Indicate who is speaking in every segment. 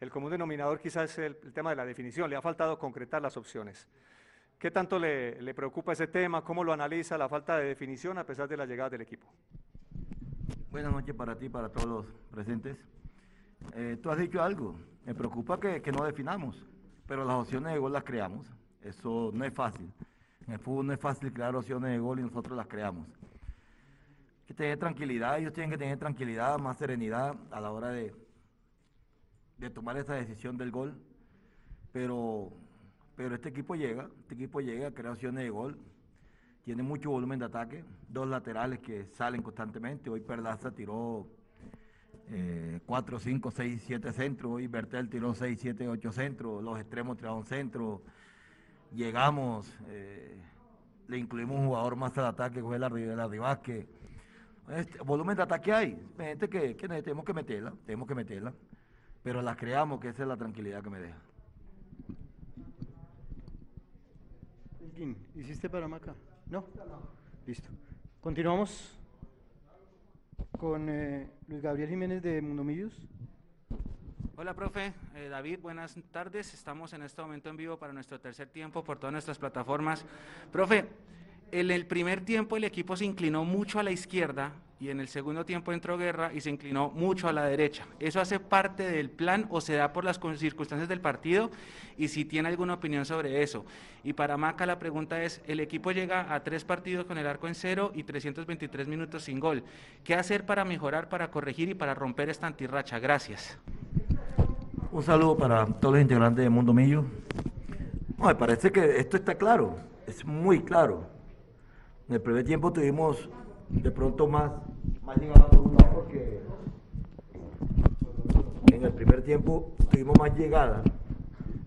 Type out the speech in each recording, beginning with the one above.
Speaker 1: el común denominador quizás es el, tema de la definición, le ha faltado concretar las opciones. ¿Qué tanto le, preocupa ese tema? ¿Cómo lo analiza la falta de definición a pesar de la llegada del equipo?
Speaker 2: Buenas noches para ti, para todos los presentes. Eh, tú has dicho algo, me preocupa que, que, no definamos, pero las opciones de gol las creamos. Eso no es fácil. En el fútbol no es fácil crear opciones de gol y nosotros las creamos. Hay que tener tranquilidad, ellos tienen que tener tranquilidad, más serenidad a la hora de, de tomar esa decisión del gol. Pero, pero este equipo llega, este equipo llega, crea opciones de gol, tiene mucho volumen de ataque, dos laterales que salen constantemente. Hoy Perlaza tiró 4, 5, 6, 7 centros, hoy Bertel tiró 6, 7, 8 centros, los extremos tiraron centro, llegamos, eh, le incluimos un jugador más al ataque, que fue la, la Rivasque. Este, volumen de ataque hay, gente que, que tenemos que meterla, tenemos que meterla, pero la creamos, que esa es la tranquilidad que me deja.
Speaker 3: ¿Hiciste para Maca? ¿No? Listo. Continuamos con eh, Luis Gabriel Jiménez de Mundomillos.
Speaker 4: Hola, profe. Eh, David, buenas tardes. Estamos en este momento en vivo para nuestro tercer tiempo por todas nuestras plataformas. Profe, en el primer tiempo el equipo se inclinó mucho a la izquierda y en el segundo tiempo entró Guerra y se inclinó mucho a la derecha. ¿Eso hace parte del plan o se da por las circunstancias del partido? Y si tiene alguna opinión sobre eso. Y para Maca la pregunta es, el equipo llega a tres partidos con el arco en cero y 323 minutos sin gol. ¿Qué hacer para mejorar, para corregir y para romper esta antirracha? Gracias.
Speaker 2: Un saludo para todos los integrantes de Mundo Millo. Me parece que esto está claro, es muy claro. En el primer tiempo tuvimos de pronto más, más llegada por un lado porque en el primer tiempo tuvimos más llegada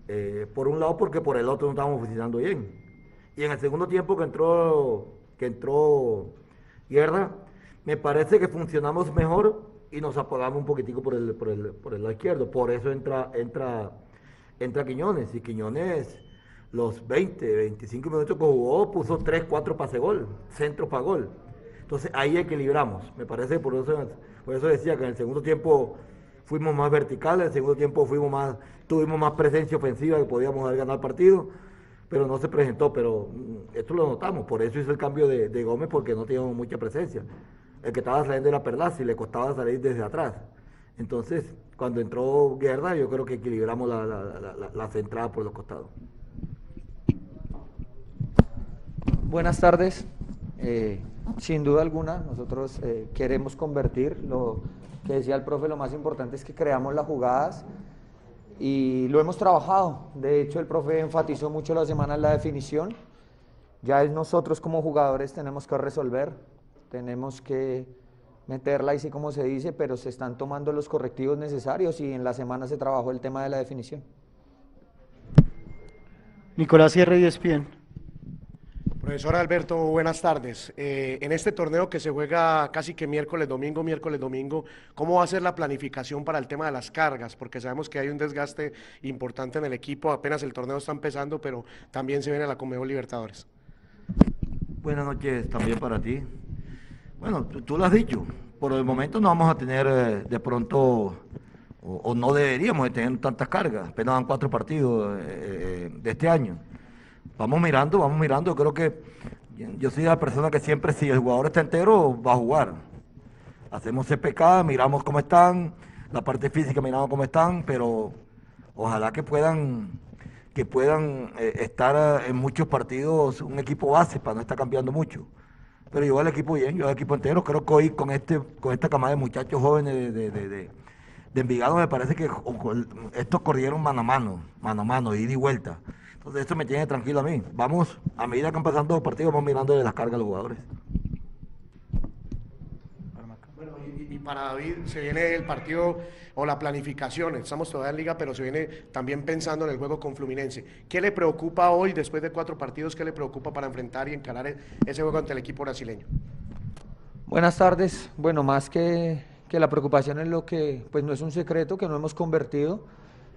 Speaker 2: eh, por un lado porque por el otro no estábamos funcionando bien. Y en el segundo tiempo que entró, que entró Guerra, me parece que funcionamos mejor y nos apagamos un poquitico por el, por el, por el lado izquierdo. Por eso entra, entra, entra Quiñones. Y Quiñones, los 20, 25 minutos que jugó, puso 3, 4 pase gol, centro para gol. Entonces ahí equilibramos. Me parece por eso, por eso decía que en el segundo tiempo fuimos más verticales, en el segundo tiempo fuimos más, tuvimos más presencia ofensiva que podíamos haber ganado el partido, pero no se presentó. Pero esto lo notamos, por eso hizo el cambio de, Gómez, porque no teníamos mucha presencia el que estaba saliendo de la Perlaza y le costaba salir desde atrás. Entonces, cuando entró Guerra, yo creo que equilibramos la, la, la, la centrada por los costados.
Speaker 5: Buenas tardes. Eh, sin duda alguna, nosotros eh, queremos convertir, lo que decía el profe, lo más importante es que creamos las jugadas y lo hemos trabajado. De hecho, el profe enfatizó mucho la semana la definición. Ya es nosotros como jugadores tenemos que resolver tenemos que meterla así como se dice, pero se están tomando los correctivos necesarios y en la semana se trabajó el tema de la definición.
Speaker 3: Nicolás Sierra y Espien.
Speaker 6: Profesor Alberto, buenas tardes. Eh, en este torneo que se juega casi que miércoles, domingo, miércoles, domingo, ¿cómo va a ser la planificación para el tema de las cargas? Porque sabemos que hay un desgaste importante en el equipo, apenas el torneo está empezando, pero también se viene la Comebol Libertadores.
Speaker 2: Buenas noches también para ti. Bueno, tú, lo has dicho. Por el momento no vamos a tener eh, de pronto, o, o, no deberíamos de tener tantas cargas. Apenas dan cuatro partidos eh, de este año. Vamos mirando, vamos mirando. Yo creo que yo soy la persona que siempre, si el jugador está entero, va a jugar. Hacemos CPK, miramos cómo están, la parte física miramos cómo están, pero ojalá que puedan que puedan eh, estar en muchos partidos un equipo base para no estar cambiando mucho pero yo al equipo bien, yo al equipo entero. Creo que hoy con este con esta camada de muchachos jóvenes de, de, de, de, de Envigado me parece que estos corrieron mano a mano, mano a mano, ida y vuelta. Entonces esto me tiene tranquilo a mí. Vamos, a medida que van pasando los partidos, vamos mirando de las cargas a los jugadores.
Speaker 6: Bueno, y, y, para David se viene el partido o la planificación, estamos todavía en liga, pero se viene también pensando en el juego con Fluminense. ¿Qué le preocupa hoy, después de cuatro partidos, qué le preocupa para enfrentar y encarar ese juego ante el equipo brasileño?
Speaker 5: Buenas tardes. Bueno, más que, que la preocupación es lo que, pues no es un secreto, que no hemos convertido,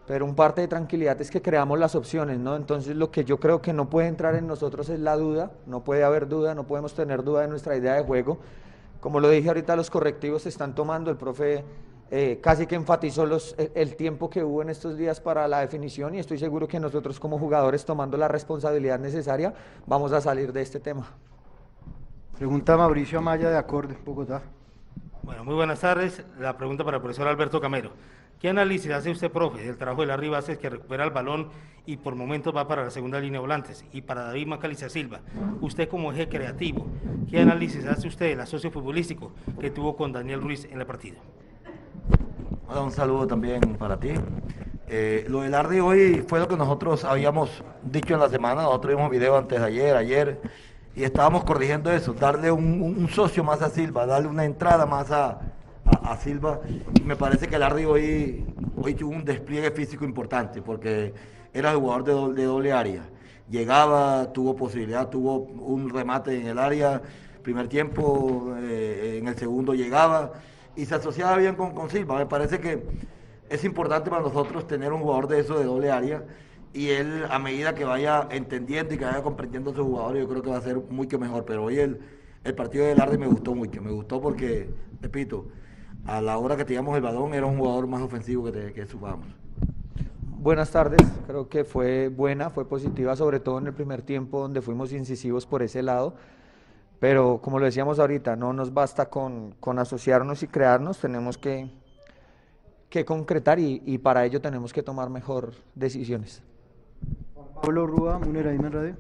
Speaker 5: pero un parte de tranquilidad es que creamos las opciones, ¿no? Entonces lo que yo creo que no puede entrar en nosotros es la duda, no puede haber duda, no podemos tener duda de nuestra idea de juego. Como lo dije ahorita, los correctivos se están tomando, el profe eh, casi que enfatizó los, el, el tiempo que hubo en estos días para la definición y estoy seguro que nosotros como jugadores tomando la responsabilidad necesaria vamos a salir de este tema.
Speaker 3: Pregunta Mauricio Amaya de Acorde, Bogotá.
Speaker 7: Bueno, muy buenas tardes. La pregunta para el profesor Alberto Camero. ¿Qué análisis hace usted, profe, del trabajo de Larry Bases que recupera el balón y por momentos va para la segunda línea de volantes? Y para David Macaliza Silva, usted como eje creativo, ¿qué análisis hace usted del asocio futbolístico que tuvo con Daniel Ruiz en el partido?
Speaker 2: Hola, un saludo también para ti. Eh, lo del Ardi hoy fue lo que nosotros habíamos dicho en la semana, nosotros vimos video antes de ayer, ayer, y estábamos corrigiendo eso, darle un socio más a Silva, darle una entrada más a, a- Silva. Me parece que el Ardi hoy, hoy tuvo un despliegue físico importante, porque era jugador de doble, de doble área. Llegaba, tuvo posibilidad, tuvo un remate en el área, primer tiempo, eh, en el segundo llegaba, y se asociaba bien con, con Silva. Me parece que es importante para nosotros tener un jugador de eso de doble área y él a medida que vaya entendiendo y que vaya comprendiendo a sus jugadores yo creo que va a ser mucho mejor pero hoy el, el partido del Arde me gustó mucho me gustó porque repito a la hora que teníamos el balón era un jugador más ofensivo que, te, que subamos
Speaker 5: Buenas tardes, creo que fue buena, fue positiva, sobre todo en el primer tiempo donde fuimos incisivos por ese lado, pero como lo decíamos ahorita, no nos basta con, con asociarnos y crearnos, tenemos que, que concretar y, y para ello tenemos que tomar mejor decisiones.
Speaker 3: Pablo Rúa, Munera Dime Radio.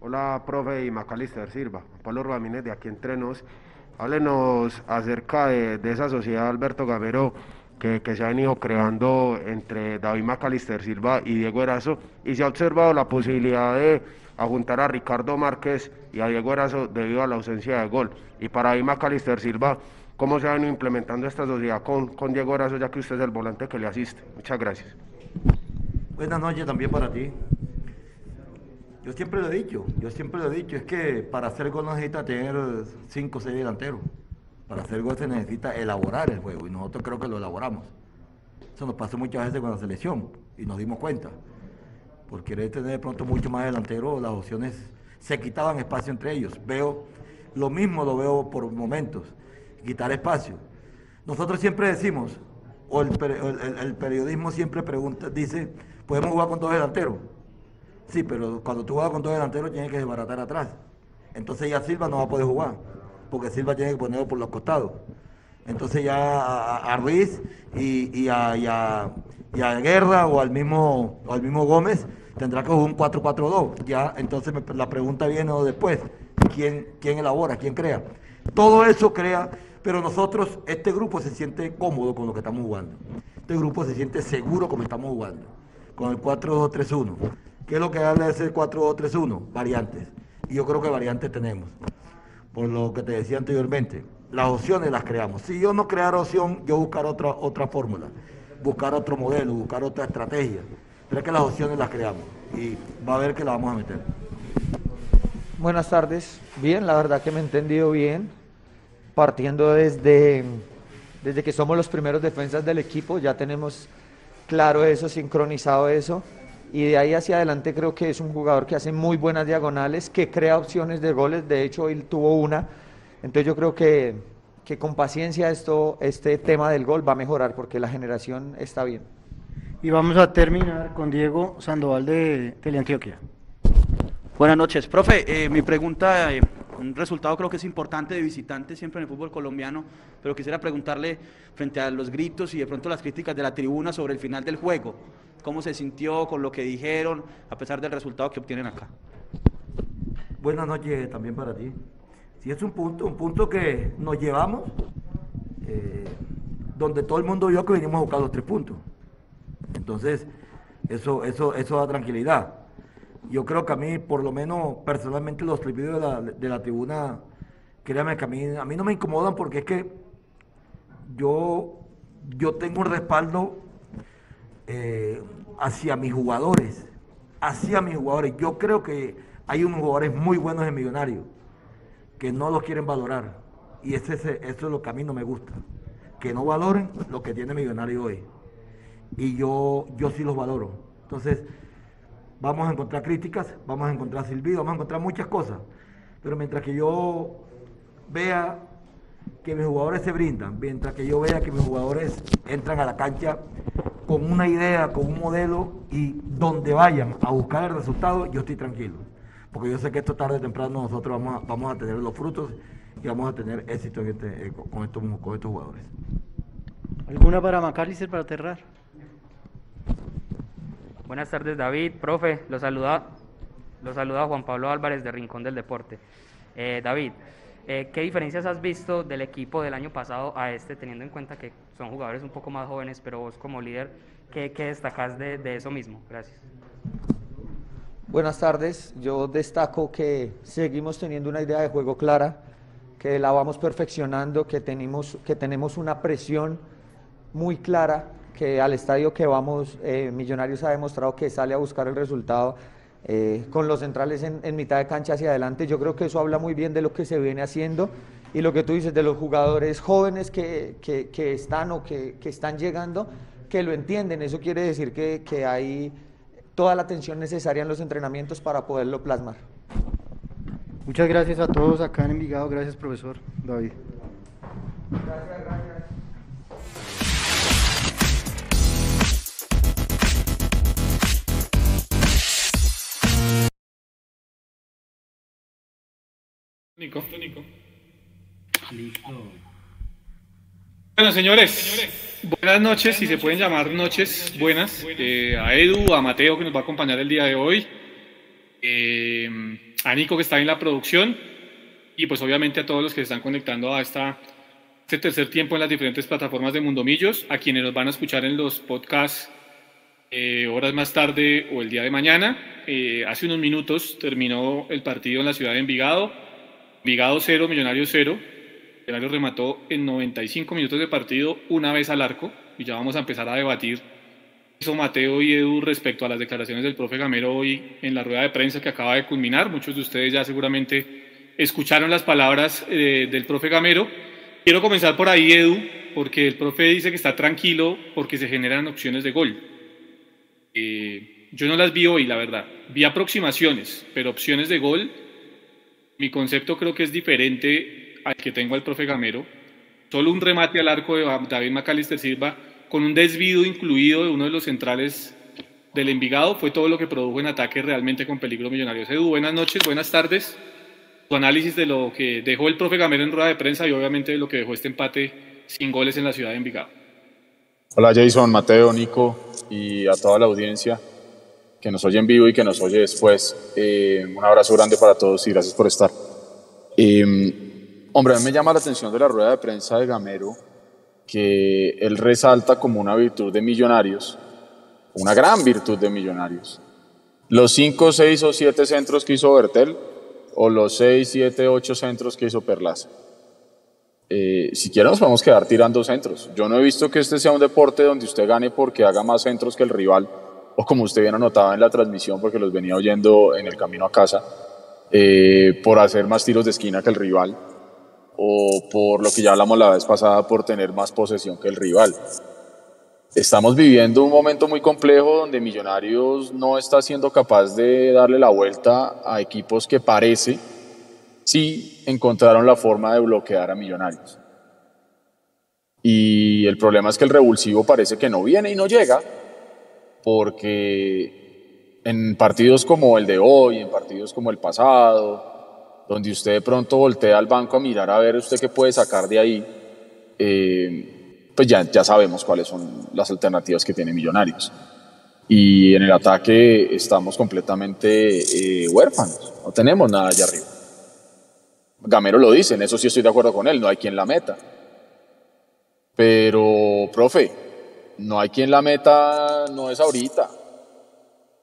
Speaker 8: Hola, profe y Macalister Silva. Pablo Ramírez de aquí entre nos. Háblenos acerca de, esa sociedad Alberto Gamero que, que se ha venido creando entre David Macalister Silva y Diego Erazo y se ha observado la posibilidad de juntar a Ricardo Márquez y a Diego Erazo debido a la ausencia de gol. Y para David Macalister Silva, ¿cómo se ha venido implementando esta sociedad con, con Diego Erazo ya que usted es el volante que le asiste? Muchas gracias.
Speaker 2: Buenas noches también para ti. Yo siempre lo he dicho, yo siempre lo he dicho, es que para hacer gol no necesita tener 5 o 6 delanteros. Para hacer gol se necesita elaborar el juego y nosotros creo que lo elaboramos. Eso nos pasó muchas veces con la selección y nos dimos cuenta. Por querer tener de pronto mucho más delantero, las opciones se quitaban espacio entre ellos. Veo lo mismo, lo veo por momentos, quitar espacio. Nosotros siempre decimos, o el, el periodismo siempre pregunta, dice, ¿podemos jugar con dos delanteros? Sí, pero cuando tú juegas con dos delanteros tienes que desbaratar atrás. Entonces ya Silva no va a poder jugar, porque Silva tiene que ponerlo por los costados. Entonces ya a, Ruiz y, a, y a- Guerra o al mismo al mismo Gómez tendrá que jugar un 4-4-2. Ya, entonces la pregunta viene después, ¿quién, ¿quién elabora, quién crea? Todo eso crea, pero nosotros, este grupo se siente cómodo con lo que estamos jugando. Este grupo se siente seguro como estamos jugando, con el 4-2-3-1. ¿Qué es lo que habla de ese 4-2-3-1? Variantes. Y yo creo que variantes tenemos por lo que te decía anteriormente, las opciones las creamos. Si yo no creara opción, yo buscar otra, otra fórmula, buscar otro modelo, buscar otra estrategia. Es que las opciones las creamos y va a ver que las vamos a meter.
Speaker 5: Buenas tardes. Bien, la verdad que me he entendido bien. Partiendo desde, desde que somos los primeros defensas del equipo, ya tenemos claro eso, sincronizado eso. Y de ahí hacia adelante creo que es un jugador que hace muy buenas diagonales, que crea opciones de goles. De hecho, él tuvo una. Entonces yo creo que, que con paciencia esto, este tema del gol va a mejorar porque la generación está bien.
Speaker 3: Y vamos a terminar con Diego Sandoval de Teleantioquia.
Speaker 9: Buenas noches, profe. eh, mi pregunta, eh, un resultado creo que es importante de visitante siempre en el fútbol colombiano, pero quisiera preguntarle frente a los gritos y de pronto las críticas de la tribuna sobre el final del juego, ¿cómo se sintió con lo que dijeron a pesar del resultado que obtienen acá?
Speaker 2: Buenas noches también para ti. Si es un punto, un punto que nos llevamos, eh, donde todo el mundo vio que venimos a buscar los tres puntos. Entonces, eso, eso, eso da tranquilidad. Yo creo que a mí, por lo menos personalmente, los tripidos de la, de la tribuna, créame que a mí, a mí no me incomodan porque es que yo, yo tengo un respaldo eh, hacia mis jugadores, hacia mis jugadores. Yo creo que hay unos jugadores muy buenos en Millonarios que no los quieren valorar. Y ese, eso es lo que a mí no me gusta. Que no valoren lo que tiene Millonario hoy. Y yo, yo sí los valoro. Entonces, vamos a encontrar críticas, vamos a encontrar silbido, vamos a encontrar muchas cosas. Pero mientras que yo vea que mis jugadores se brindan, mientras que yo vea que mis jugadores entran a la cancha con una idea, con un modelo y donde vayan a buscar el resultado, yo estoy tranquilo. Porque yo sé que esto tarde o temprano nosotros vamos a, vamos a tener los frutos y vamos a tener éxito este, eh, con, estos, con estos jugadores.
Speaker 3: ¿Alguna para Macalister para aterrar?
Speaker 10: Buenas tardes, David. Profe, lo saluda, lo saluda Juan Pablo Álvarez de Rincón del Deporte. Eh, David, eh, ¿qué diferencias has visto del equipo del año pasado a este, teniendo en cuenta que son jugadores un poco más jóvenes, pero vos como líder, ¿qué, qué destacás de, de eso mismo? Gracias.
Speaker 5: Buenas tardes. Yo destaco que seguimos teniendo una idea de juego clara, que la vamos perfeccionando, que tenemos, que tenemos una presión muy clara que al estadio que vamos, eh, Millonarios ha demostrado que sale a buscar el resultado eh, con los centrales en, mitad de cancha hacia adelante. Yo creo que eso habla muy bien de lo que se viene haciendo y lo que tú dices de los jugadores jóvenes que, que, están o que, que, están llegando, que lo entienden. Eso quiere decir que, que hay toda la atención necesaria en los entrenamientos para poderlo plasmar.
Speaker 3: Muchas gracias a todos acá en Envigado. Gracias, profesor David.
Speaker 5: Gracias, gracias.
Speaker 11: Nico. Bueno, señores, buenas noches, si se pueden llamar noches buenas, eh, a Edu, a Mateo que nos va a acompañar el día de hoy, eh, a Nico que está en la producción y pues obviamente a todos los que se están conectando a esta, este tercer tiempo en las diferentes plataformas de Mundomillos, a quienes nos van a escuchar en los podcasts eh, horas más tarde o el día de mañana. hace unos minutos terminó el partido en la ciudad de Envigado. Vigado 0, Millonarios 0. Millonarios remató en 95 minutos de partido una vez al arco y ya vamos a empezar a debatir eso Mateo y Edu respecto a las declaraciones del profe Gamero hoy en la rueda de prensa que acaba de culminar. Muchos de ustedes ya seguramente escucharon las palabras eh, del profe Gamero. Quiero comenzar por ahí, Edu, porque el profe dice que está tranquilo porque se generan opciones de gol. Eh, yo no las vi hoy, la verdad. Vi aproximaciones, pero opciones de gol mi concepto creo que es diferente al que tengo al profe Gamero. Solo un remate al arco de David Macalister Silva con un desvío incluido de uno de los centrales del Envigado fue todo lo que produjo en ataque realmente con peligro millonarios. Edu, buenas noches, buenas tardes. Tu análisis de lo que dejó el profe Gamero en rueda de prensa y obviamente de lo que dejó este empate sin goles en la ciudad de Envigado.
Speaker 12: Hola Jason, Mateo, Nico y a toda la audiencia que nos oye en vivo y que nos oye después. Eh, un abrazo grande para todos y gracias por estar. Eh, hombre, a mí me llama la atención de la rueda de prensa de Gamero que él resalta como una virtud de millonarios, una gran virtud de millonarios. Los 5, 6 o 7 centros que hizo Bertel o los 6, 7, 8 centros que hizo Perlaza. Eh, siquiera nos podemos quedar tirando centros. Yo no he visto que este sea un deporte donde usted gane porque haga más centros que el rival o como usted bien anotaba en la transmisión, porque los venía oyendo en el camino a casa, eh, por hacer más tiros de esquina que el rival, o por lo que ya hablamos la vez pasada, por tener más posesión que el rival. Estamos viviendo un momento muy complejo donde Millonarios no está siendo capaz de darle la vuelta a equipos que parece sí encontraron la forma de bloquear a Millonarios. Y el problema es que el revulsivo parece que no viene y no llega, porque en partidos como el de hoy, en partidos como el pasado, donde usted de pronto voltea al banco a mirar a ver usted qué puede sacar de ahí, eh, pues ya, ya sabemos cuáles son las alternativas que tiene Millonarios. Y en el ataque estamos completamente eh, huérfanos, no tenemos nada allá arriba. Gamero lo dice, en eso sí estoy de acuerdo con él, no hay quien la meta. Pero, profe, no hay quien la meta, no es ahorita.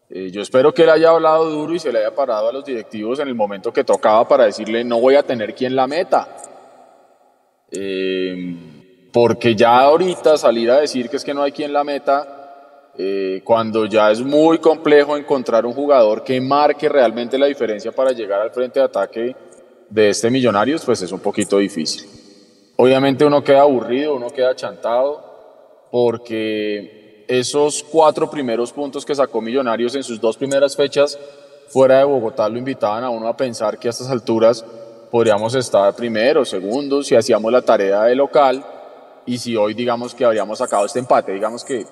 Speaker 12: Eh, yo espero que él haya hablado duro y se le haya parado a los directivos en el momento que tocaba para decirle no voy a tener quien la meta. Eh, porque ya ahorita salir a decir que es que no hay quien la meta, eh, cuando ya es muy complejo encontrar un jugador que marque realmente la diferencia para llegar al frente de ataque de este Millonarios, pues es un poquito difícil. Obviamente uno queda aburrido, uno queda chantado, porque esos cuatro primeros puntos que sacó Millonarios en sus dos primeras fechas fuera de Bogotá lo invitaban a uno a pensar que a estas alturas podríamos estar primero, segundo, si hacíamos la tarea de local y si hoy digamos que habríamos sacado este empate, digamos que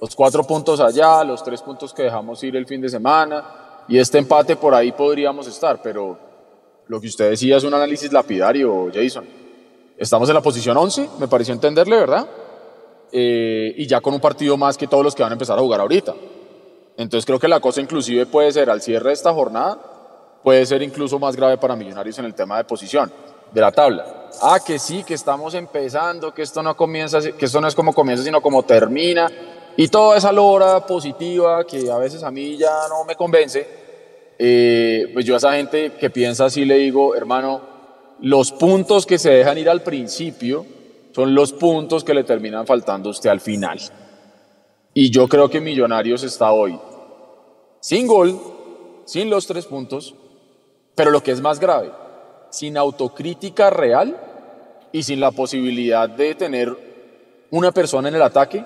Speaker 12: los cuatro puntos allá, los tres puntos que dejamos ir el fin de semana y este empate por ahí podríamos estar, pero lo que usted decía es un análisis lapidario, Jason. Estamos en la posición 11, me pareció entenderle, ¿verdad? Eh, y ya con un partido más que todos los que van a empezar a jugar ahorita. Entonces creo que la cosa inclusive puede ser al cierre de esta jornada, puede ser incluso más grave para Millonarios en el tema de posición de la tabla. Ah, que sí, que estamos empezando, que esto no comienza, que esto no es como comienza, sino como termina. Y toda esa lora positiva que a veces a mí ya no me convence, eh, pues yo a esa gente que piensa así le digo, hermano, los puntos que se dejan ir al principio son los puntos que le terminan faltando a usted al final. Y yo creo que Millonarios está hoy sin gol, sin los tres puntos, pero lo que es más grave, sin autocrítica real y sin la posibilidad de tener una persona en el ataque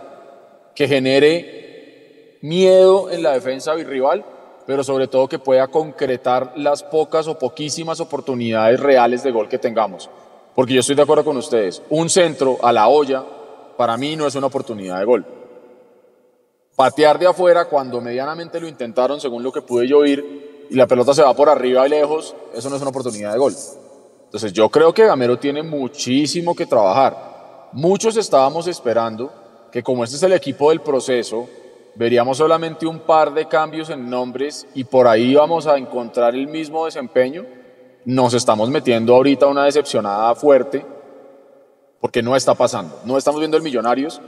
Speaker 12: que genere miedo en la defensa rival, pero sobre todo que pueda concretar las pocas o poquísimas oportunidades reales de gol que tengamos. Porque yo estoy de acuerdo con ustedes, un centro a la olla para mí no es una oportunidad de gol. Patear de afuera cuando medianamente lo intentaron, según lo que pude yo oír, y la pelota se va por arriba y lejos, eso no es una oportunidad de gol. Entonces yo creo que Gamero tiene muchísimo que trabajar. Muchos estábamos esperando que como este es el equipo del proceso, veríamos solamente un par de cambios en nombres y por ahí vamos a encontrar el mismo desempeño. Nos estamos metiendo ahorita una decepcionada fuerte porque no está pasando. No estamos viendo el Millonarios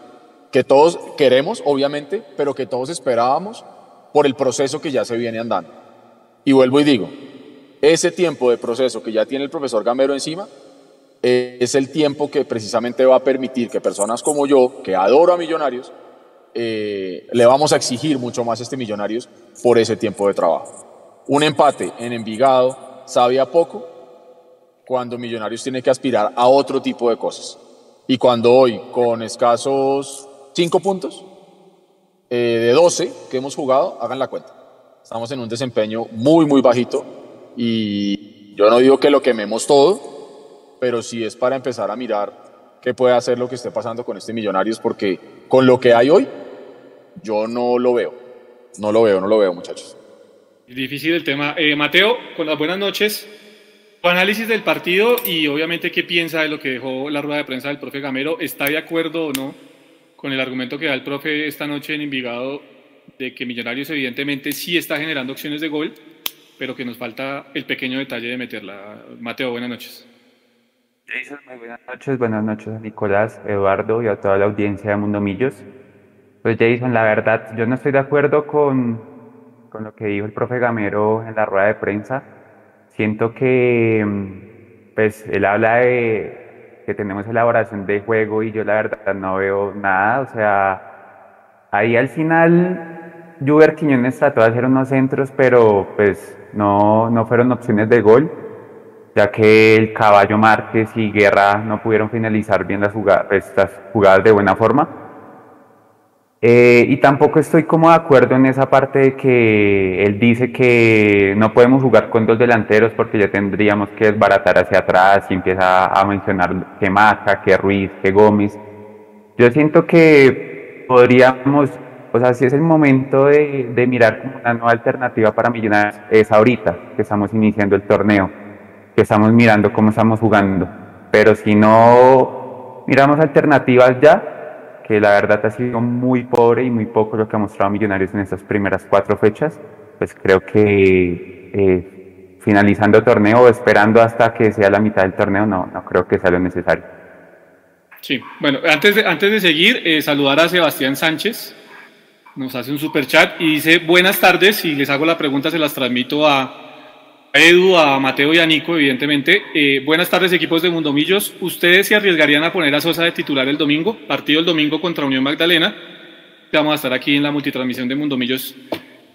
Speaker 12: que todos queremos, obviamente, pero que todos esperábamos por el proceso que ya se viene andando. Y vuelvo y digo, ese tiempo de proceso que ya tiene el profesor Gamero encima es el tiempo que precisamente va a permitir que personas como yo, que adoro a Millonarios, eh, le vamos a exigir mucho más a este Millonarios por ese tiempo de trabajo. Un empate en Envigado sabe a poco cuando Millonarios tiene que aspirar a otro tipo de cosas. Y cuando hoy, con escasos 5 puntos eh, de 12 que hemos jugado, hagan la cuenta. Estamos en un desempeño muy, muy bajito y yo no digo que lo quememos todo, pero sí es para empezar a mirar qué puede hacer lo que esté pasando con este Millonarios, porque con lo que hay hoy, yo no lo veo. No lo veo, no lo veo, muchachos.
Speaker 11: Difícil el tema. Eh, Mateo, con las buenas noches. Tu análisis del partido y obviamente qué piensa de lo que dejó la rueda de prensa del profe Gamero. ¿Está de acuerdo o no con el argumento que da el profe esta noche en Envigado de que Millonarios evidentemente sí está generando opciones de gol, pero que nos falta el pequeño detalle de meterla? Mateo, buenas noches.
Speaker 13: Jason, muy buenas noches. Buenas noches a Nicolás, Eduardo y a toda la audiencia de Mundo Millos. Pues Jason, la verdad, yo no estoy de acuerdo con, con lo que dijo el profe Gamero en la rueda de prensa. Siento que, mm, pues, él habla de que tenemos elaboración de juego y yo la verdad no veo nada. O sea, ahí al final, Juber Quiñones trató de hacer unos centros, pero pues no, no fueron opciones de gol, ya que el Caballo Márquez y Guerra no pudieron finalizar bien las jugadas, estas jugadas de buena forma. Eh, y tampoco estoy como de acuerdo en esa parte de que él dice que no podemos jugar con dos delanteros porque ya tendríamos que desbaratar hacia atrás y empieza a mencionar que Maca, que Ruiz, que Gómez. Yo siento que podríamos, o sea, si es el momento de, de mirar como una nueva alternativa para Millonarios, es ahorita que estamos iniciando el torneo, que estamos mirando cómo estamos jugando. Pero si no miramos alternativas ya, que la verdad ha sido muy pobre y muy poco lo que ha mostrado Millonarios en estas primeras cuatro fechas, pues creo que eh, finalizando torneo o esperando hasta que sea la mitad del torneo, no, no creo que sea lo necesario.
Speaker 11: Sí, bueno, antes de, antes de seguir, eh, saludar a Sebastián Sánchez, nos hace un super chat y dice buenas tardes y les hago la pregunta, se las transmito a, Edu, a Mateo y a Nico, evidentemente. Eh, buenas tardes, equipos de Mundomillos. ¿Ustedes se arriesgarían a poner a Sosa de titular el domingo? Partido el domingo contra Unión Magdalena. Vamos a estar aquí en la multitransmisión de Mundomillos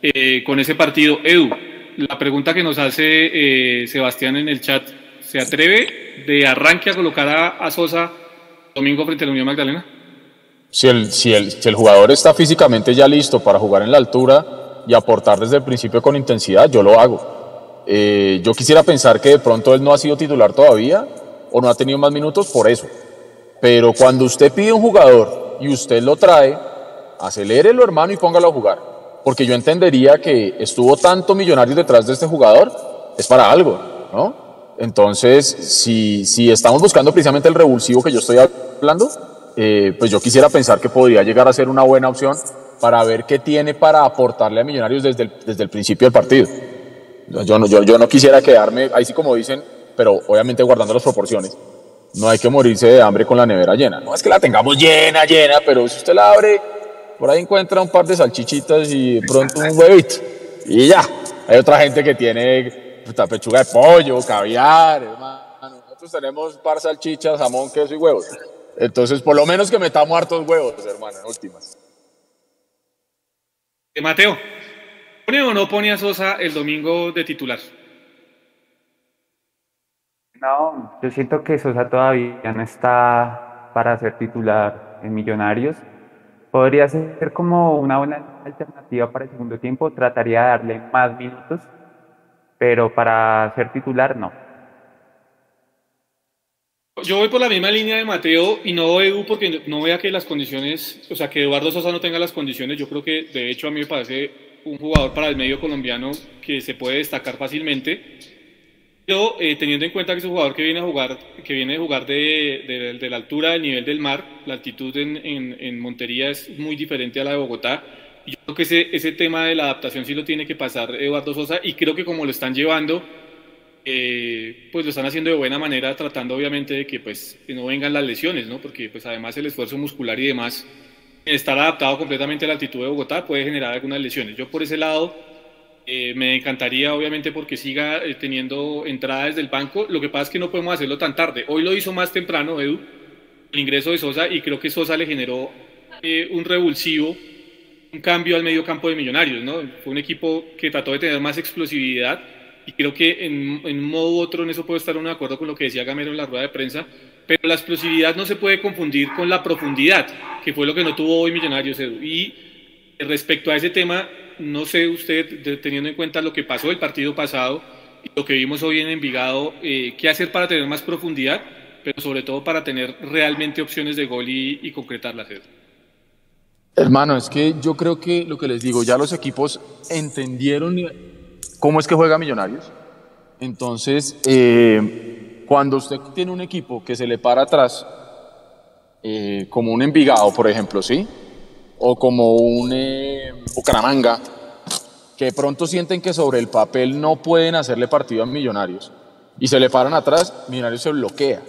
Speaker 11: eh, con ese partido. Edu, la pregunta que nos hace eh, Sebastián en el chat, ¿se atreve de arranque a colocar a, Sosa domingo frente a la Unión Magdalena?
Speaker 12: Si, el, si el jugador está físicamente ya listo para jugar en la altura y aportar desde el principio con intensidad, yo lo hago Eh, yo quisiera pensar que de pronto él no ha sido titular todavía o no ha tenido más minutos por eso. Pero cuando usted pide un jugador y usted lo trae, acelérelo hermano y póngalo a jugar. Porque yo entendería que estuvo tanto millonario detrás de este jugador, es para algo, ¿no? Entonces, si, si estamos buscando precisamente el revulsivo que yo estoy hablando, eh, pues yo quisiera pensar que podría llegar a ser una buena opción para ver qué tiene para aportarle a Millonarios desde el, desde el principio del partido. Yo no, yo, no quisiera quedarme, ahí sí como dicen, pero obviamente guardando las proporciones. No hay que morirse de hambre con la nevera llena. No es que la tengamos llena, llena, pero si usted la abre, por ahí encuentra un par de salchichitas y de pronto un huevito. Y ya. Hay otra gente que tiene puta, pechuga de pollo, caviar, hermano. Nosotros tenemos par salchichas, jamón, queso y huevos. Entonces, por lo menos que metamos hartos huevos, hermano, en últimas.
Speaker 11: Eh, Mateo, ¿pone o no pone a Sosa el domingo de titular?
Speaker 13: No, yo siento que Sosa todavía no está para ser titular en Millonarios. Podría ser como una buena alternativa para el segundo tiempo. Trataría de darle más minutos, pero para ser titular no.
Speaker 11: Yo voy por la misma línea de Mateo y no Edu porque no vea que las condiciones, o sea, que Eduardo Sosa no tenga las condiciones. Yo creo que de hecho a mí me parece un jugador para el medio colombiano que se puede destacar fácilmente. Pero eh, teniendo en cuenta que es un jugador que viene a jugar, que viene a jugar de, de, la altura del nivel del mar, la altitud en, en, Montería es muy diferente a la de Bogotá. Yo creo que ese, ese tema de la adaptación sí lo tiene que pasar Eduardo Sosa y creo que como lo están llevando, eh, pues lo están haciendo de buena manera, tratando obviamente de que pues no vengan las lesiones, ¿no? Porque pues además el esfuerzo muscular y demás, estar adaptado completamente a la altitud de Bogotá puede generar algunas lesiones. Yo por ese lado eh, me encantaría obviamente porque siga eh, teniendo entrada desde el banco, lo que pasa es que no podemos hacerlo tan tarde. Hoy lo hizo más temprano, Edu, el ingreso de Sosa y creo que Sosa le generó eh, un revulsivo, un cambio al medio campo de Millonarios, ¿no? Fue un equipo que trató de tener más explosividad y creo que en, en, modo u otro en eso puedo estar de acuerdo con lo que decía Gamero en la rueda de prensa, pero la explosividad no se puede confundir con la profundidad, que fue lo que no tuvo hoy Millonarios, Edu. Y respecto a ese tema, no sé usted, teniendo en cuenta lo que pasó el partido pasado y lo que vimos hoy en Envigado, eh, qué hacer para tener más profundidad, pero sobre todo para tener realmente opciones de gol y, y concretarlas, Edu.
Speaker 12: Hermano, es que yo creo que lo que les digo, ya los equipos entendieron cómo es que juega Millonarios. Entonces, eh, cuando usted tiene un equipo que se le para atrás, eh, como un Envigado, por ejemplo, ¿sí? O como un eh, Bucaramanga, que de pronto sienten que sobre el papel no pueden hacerle partido a Millonarios y se le paran atrás, Millonarios se bloquea,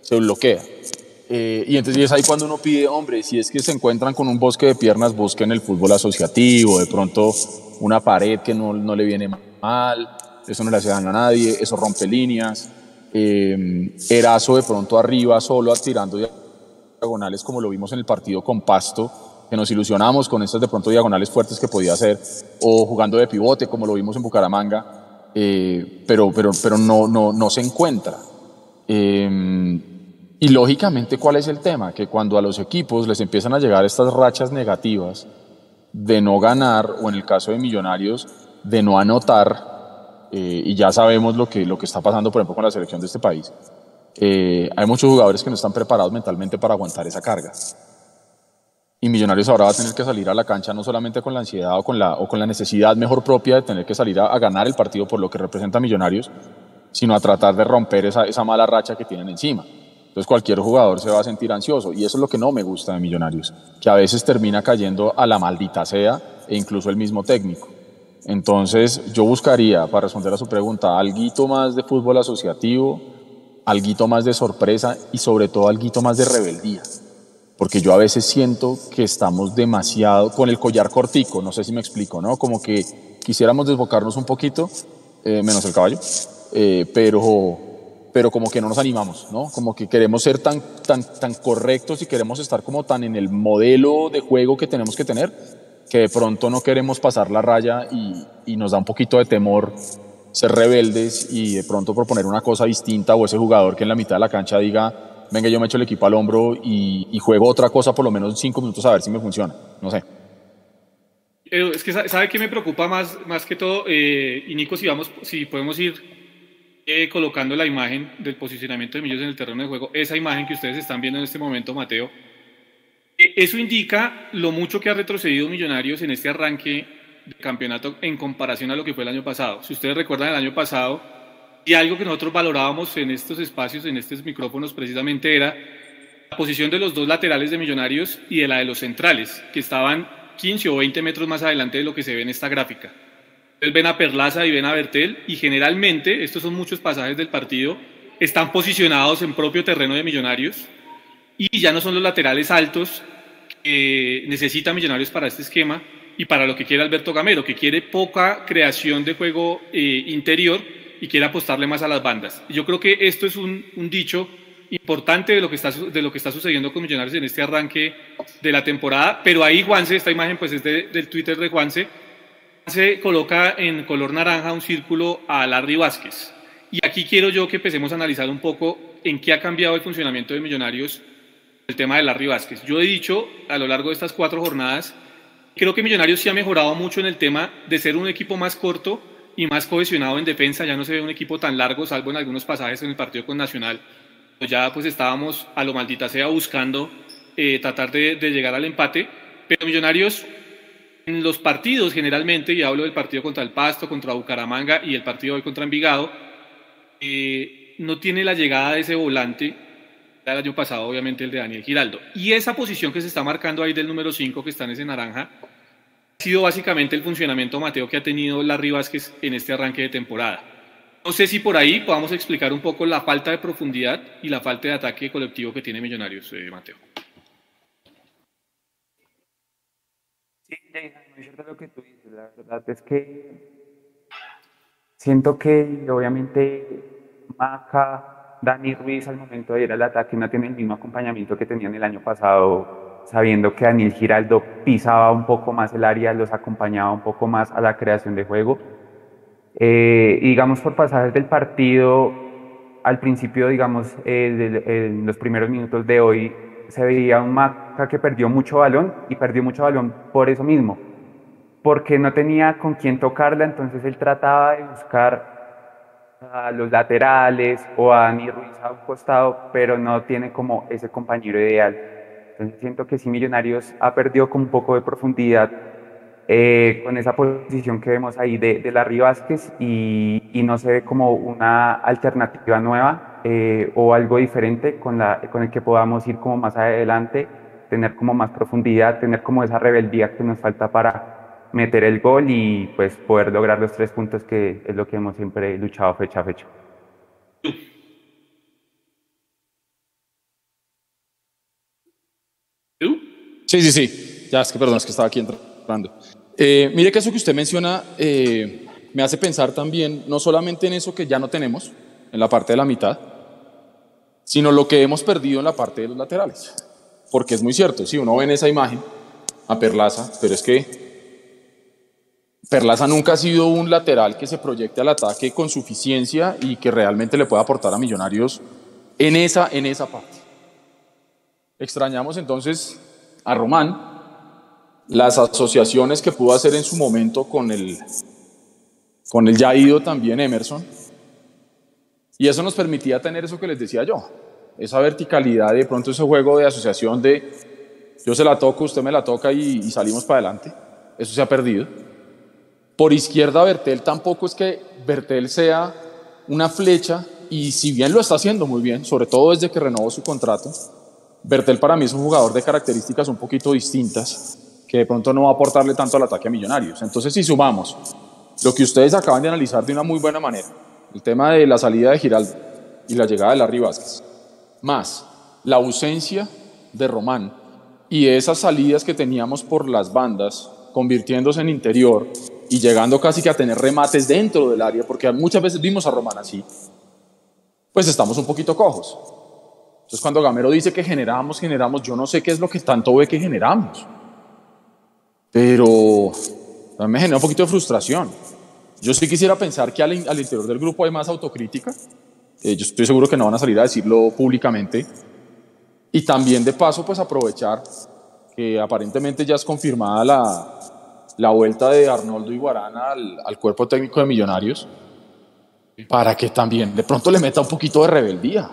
Speaker 12: se bloquea. Eh, y entonces es ahí cuando uno pide, hombre, si es que se encuentran con un bosque de piernas, busquen el fútbol asociativo, de pronto una pared que no, no le viene mal, eso no le hace daño a nadie, eso rompe líneas. Eh, Erazo de pronto arriba, solo tirando diagonales, como lo vimos en el partido con Pasto, que nos ilusionamos con estas de pronto diagonales fuertes que podía hacer, o jugando de pivote, como lo vimos en Bucaramanga, eh, pero, pero, pero no, no, no se encuentra. Eh, y lógicamente, ¿cuál es el tema? Que cuando a los equipos les empiezan a llegar estas rachas negativas de no ganar, o en el caso de Millonarios, de no anotar, eh, y ya sabemos lo que, lo que está pasando, por ejemplo, con la selección de este país, eh, hay muchos jugadores que no están preparados mentalmente para aguantar esa carga. Y Millonarios ahora va a tener que salir a la cancha no solamente con la ansiedad o con la, o con la necesidad mejor propia de tener que salir a, ganar el partido por lo que representa Millonarios, sino a tratar de romper esa, esa mala racha que tienen encima. Entonces cualquier jugador se va a sentir ansioso y eso es lo que no me gusta de Millonarios, que a veces termina cayendo a la maldita sea e incluso el mismo técnico. Entonces yo buscaría, para responder a su pregunta, algo más de fútbol asociativo, algo más de sorpresa y sobre todo algo más de rebeldía. Porque yo a veces siento que estamos demasiado con el collar cortico, no sé si me explico, ¿no? Como que quisiéramos desbocarnos un poquito, eh, menos el caballo, eh, pero pero como que no nos animamos, ¿no? Como que queremos ser tan, tan, tan correctos y queremos estar como tan en el modelo de juego que tenemos que tener, que de pronto no queremos pasar la raya y, y nos da un poquito de temor ser rebeldes y de pronto proponer una cosa distinta o ese jugador que en la mitad de la cancha diga, venga, yo me echo el equipo al hombro y, y juego otra cosa por lo menos cinco minutos a ver si me funciona, no sé.
Speaker 11: Eh, es que sabe que me preocupa más, más que todo, eh, y Nico, si, vamos, si podemos ir eh, colocando la imagen del posicionamiento de Millos en el terreno de juego, esa imagen que ustedes están viendo en este momento, Mateo, eso indica lo mucho que ha retrocedido Millonarios en este arranque de campeonato en comparación a lo que fue el año pasado. Si ustedes recuerdan el año pasado, y algo que nosotros valorábamos en estos espacios, en estos micrófonos, precisamente era la posición de los dos laterales de Millonarios y de la de los centrales, que estaban 15 o 20 metros más adelante de lo que se ve en esta gráfica. Ustedes ven a Perlaza y ven a Bertel, y generalmente, estos son muchos pasajes del partido, están posicionados en propio terreno de Millonarios, y ya no son los laterales altos que necesita Millonarios para este esquema y para lo que quiere Alberto Gamero, que quiere poca creación de juego eh, interior y quiere apostarle más a las bandas. Yo creo que esto es un, dicho importante de lo, que está, de lo que está sucediendo con Millonarios en este arranque de la temporada, pero ahí Juanse, esta imagen pues es del Twitter de Juanse, se coloca en color naranja un círculo a Larry Vázquez. Y aquí quiero yo que empecemos a analizar un poco en qué ha cambiado el funcionamiento de Millonarios el tema de Larry Vázquez. Yo he dicho a lo largo de estas cuatro jornadas, creo que Millonarios sí ha mejorado mucho en el tema de ser un equipo más corto y más cohesionado en defensa. Ya no se ve un equipo tan largo, salvo en algunos pasajes en el partido con Nacional. Ya pues estábamos a lo maldita sea buscando eh, tratar de, llegar al empate. Pero Millonarios en los partidos generalmente, y hablo del partido contra el Pasto, contra Bucaramanga y el partido hoy contra Envigado, eh, no tiene la llegada de ese volante el año pasado, obviamente, el de Daniel Giraldo. Y esa posición que se está marcando ahí del número 5, que está en ese naranja, ha sido básicamente el funcionamiento, Mateo, que ha tenido Larry Vázquez en este arranque de temporada. No sé si por ahí podamos explicar un poco la falta de profundidad y la falta de ataque colectivo que tiene Millonarios, eh, Mateo.
Speaker 13: Sí, muy cierto lo que tú dices. La verdad es que siento que obviamente Maca Dani Ruiz al momento de ir al ataque no tiene el mismo acompañamiento que tenían el año pasado, sabiendo que Daniel Giraldo pisaba un poco más el área, los acompañaba un poco más a la creación de juego. Eh, digamos, por pasajes del partido, al principio, digamos, en los primeros minutos de hoy, se veía un Maca que perdió mucho balón y perdió mucho balón por eso mismo, porque no tenía con quién tocarla, entonces él trataba de buscar a los laterales o a Dani Ruiz a un costado, pero no tiene como ese compañero ideal. Entonces siento que sí Millonarios ha perdido con un poco de profundidad eh, con esa posición que vemos ahí de, de Larry Vázquez y, y, no se ve como una alternativa nueva eh, o algo diferente con, la, con el que podamos ir como más adelante, tener como más profundidad, tener como esa rebeldía que nos falta para meter el gol y pues poder lograr los tres puntos que es lo que hemos siempre luchado fecha a fecha.
Speaker 12: Sí, sí, sí. Ya es que perdón, es que estaba aquí entrando. Eh, mire que eso que usted menciona eh, me hace pensar también no solamente en eso que ya no tenemos, en la parte de la mitad, sino lo que hemos perdido en la parte de los laterales. Porque es muy cierto, si uno ve en esa imagen a Perlaza, pero es que Perlaza nunca ha sido un lateral que se proyecte al ataque con suficiencia y que realmente le pueda aportar a Millonarios en esa, en esa parte. Extrañamos entonces a Román, las asociaciones que pudo hacer en su momento con el, con el ya ido también Emerson, y eso nos permitía tener eso que les decía yo, esa verticalidad, de pronto ese juego de asociación de yo se la toco, usted me la toca y, y salimos para adelante. Eso se ha perdido. Por izquierda, Bertel tampoco es que Bertel sea una flecha, y si bien lo está haciendo muy bien, sobre todo desde que renovó su contrato, Bertel para mí es un jugador de características un poquito distintas, que de pronto no va a aportarle tanto al ataque a Millonarios. Entonces, si sumamos lo que ustedes acaban de analizar de una muy buena manera, el tema de la salida de Giraldo y la llegada de Larry Vázquez, más la ausencia de Román y esas salidas que teníamos por las bandas, convirtiéndose en interior, y llegando casi que a tener remates dentro del área, porque muchas veces vimos a Román así, pues estamos un poquito cojos. Entonces cuando Gamero dice que generamos, generamos, yo no sé qué es lo que tanto ve que generamos, pero me genera un poquito de frustración. Yo sí quisiera pensar que al, interior del grupo hay más autocrítica, eh, yo estoy seguro que no van a salir a decirlo públicamente, y también de paso pues aprovechar que aparentemente ya es confirmada la, la vuelta de Arnoldo Iguarana al, al cuerpo técnico de Millonarios para que también de pronto le meta un poquito de rebeldía.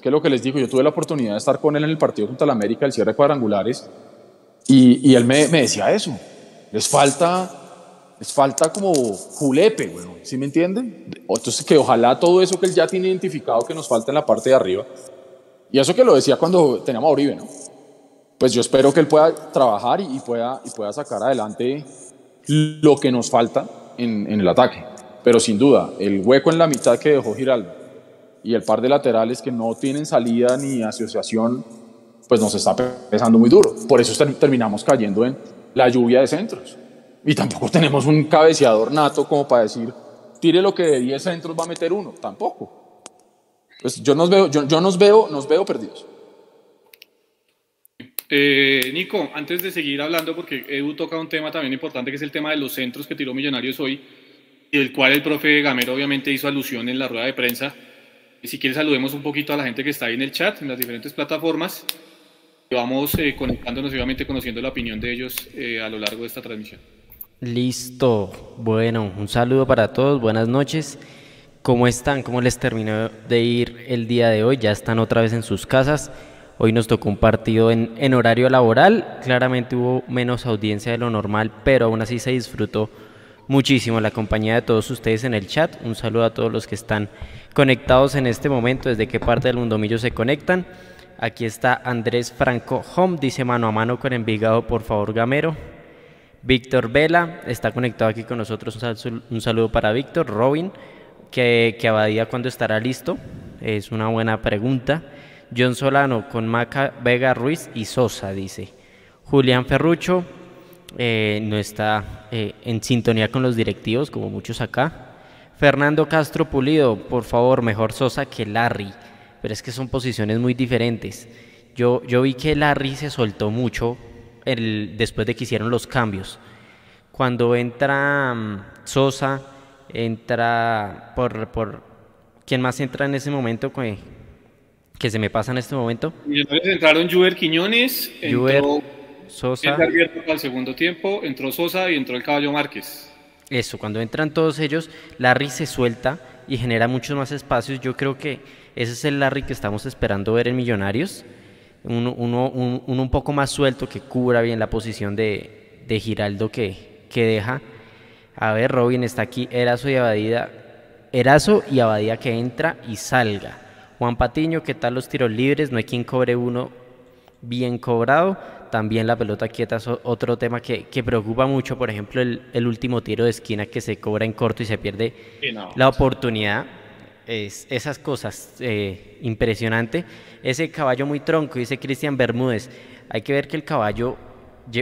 Speaker 12: Que es lo que les digo, yo tuve la oportunidad de estar con él en el partido contra la América, el cierre de cuadrangulares, y, él me, decía eso. Les falta, les falta como julepe, bueno, ¿sí me entienden? Entonces que ojalá todo eso que él ya tiene identificado que nos falta en la parte de arriba, y eso que lo decía cuando teníamos a Oribe, ¿no? Pues yo espero que él pueda trabajar y, pueda, y pueda sacar adelante lo que nos falta en, en el ataque. Pero sin duda, el hueco en la mitad que dejó Giraldo y el par de laterales que no tienen salida ni asociación, pues nos está pesando muy duro. Por eso terminamos cayendo en la lluvia de centros. Y tampoco tenemos un cabeceador nato como para decir, tire lo que de 10 centros va a meter uno. Tampoco. Pues yo nos veo, yo, yo nos veo, nos veo perdidos.
Speaker 11: Eh, Nico, antes de seguir hablando, porque Edu toca un tema también importante que es el tema de los centros que tiró Millonarios hoy, y del cual el profe Gamero obviamente hizo alusión en la rueda de prensa. Y si quieres saludemos un poquito a la gente que está ahí en el chat, en las diferentes plataformas. Y vamos eh, conectándonos obviamente conociendo la opinión de ellos eh, a lo largo de esta transmisión.
Speaker 14: Listo. Bueno, un saludo para todos. Buenas noches. ¿Cómo están? ¿Cómo les terminó de ir el día de hoy? Ya están otra vez en sus casas. Hoy nos tocó un partido en, en horario laboral. Claramente hubo menos audiencia de lo normal, pero aún así se disfrutó muchísimo la compañía de todos ustedes en el chat. Un saludo a todos los que están conectados en este momento, desde qué parte del mundomillo se conectan. Aquí está Andrés Franco Home, dice mano a mano con Envigado, por favor, Gamero. Víctor Vela está conectado aquí con nosotros. Un saludo para Víctor. Robin, que, que Abadía cuando estará listo. Es una buena pregunta. John Solano con Maca Vega Ruiz y Sosa, dice. Julián Ferrucho eh, no está eh, en sintonía con los directivos, como muchos acá. Fernando Castro Pulido, por favor, mejor Sosa que Larry. Pero es que son posiciones muy diferentes. Yo, yo vi que Larry se soltó mucho el, después de que hicieron los cambios. Cuando entra um, Sosa, entra por, por... ¿Quién más entra en ese momento? Que, que se me pasa en este momento.
Speaker 11: Entonces entraron Juber Quiñones,
Speaker 14: Juber,
Speaker 11: entró
Speaker 14: Sosa.
Speaker 11: al segundo tiempo, entró Sosa y entró el Caballo Márquez.
Speaker 14: Eso, cuando entran todos ellos, Larry se suelta y genera muchos más espacios. Yo creo que ese es el Larry que estamos esperando ver en Millonarios. Uno, uno, un, uno un poco más suelto que cubra bien la posición de, de Giraldo que, que deja. A ver, Robin está aquí, Erazo y Abadía. Erazo y Abadía que entra y salga. Juan Patiño, ¿qué tal los tiros libres? No hay quien cobre uno bien cobrado. También la pelota quieta es otro tema que, que preocupa mucho. Por ejemplo, el, el, último tiro de esquina que se cobra en corto y se pierde
Speaker 11: Sí, no.
Speaker 14: la oportunidad. Es, esas cosas, eh, impresionante. Ese caballo muy tronco, dice Cristian Bermúdez. Hay que ver que el caballo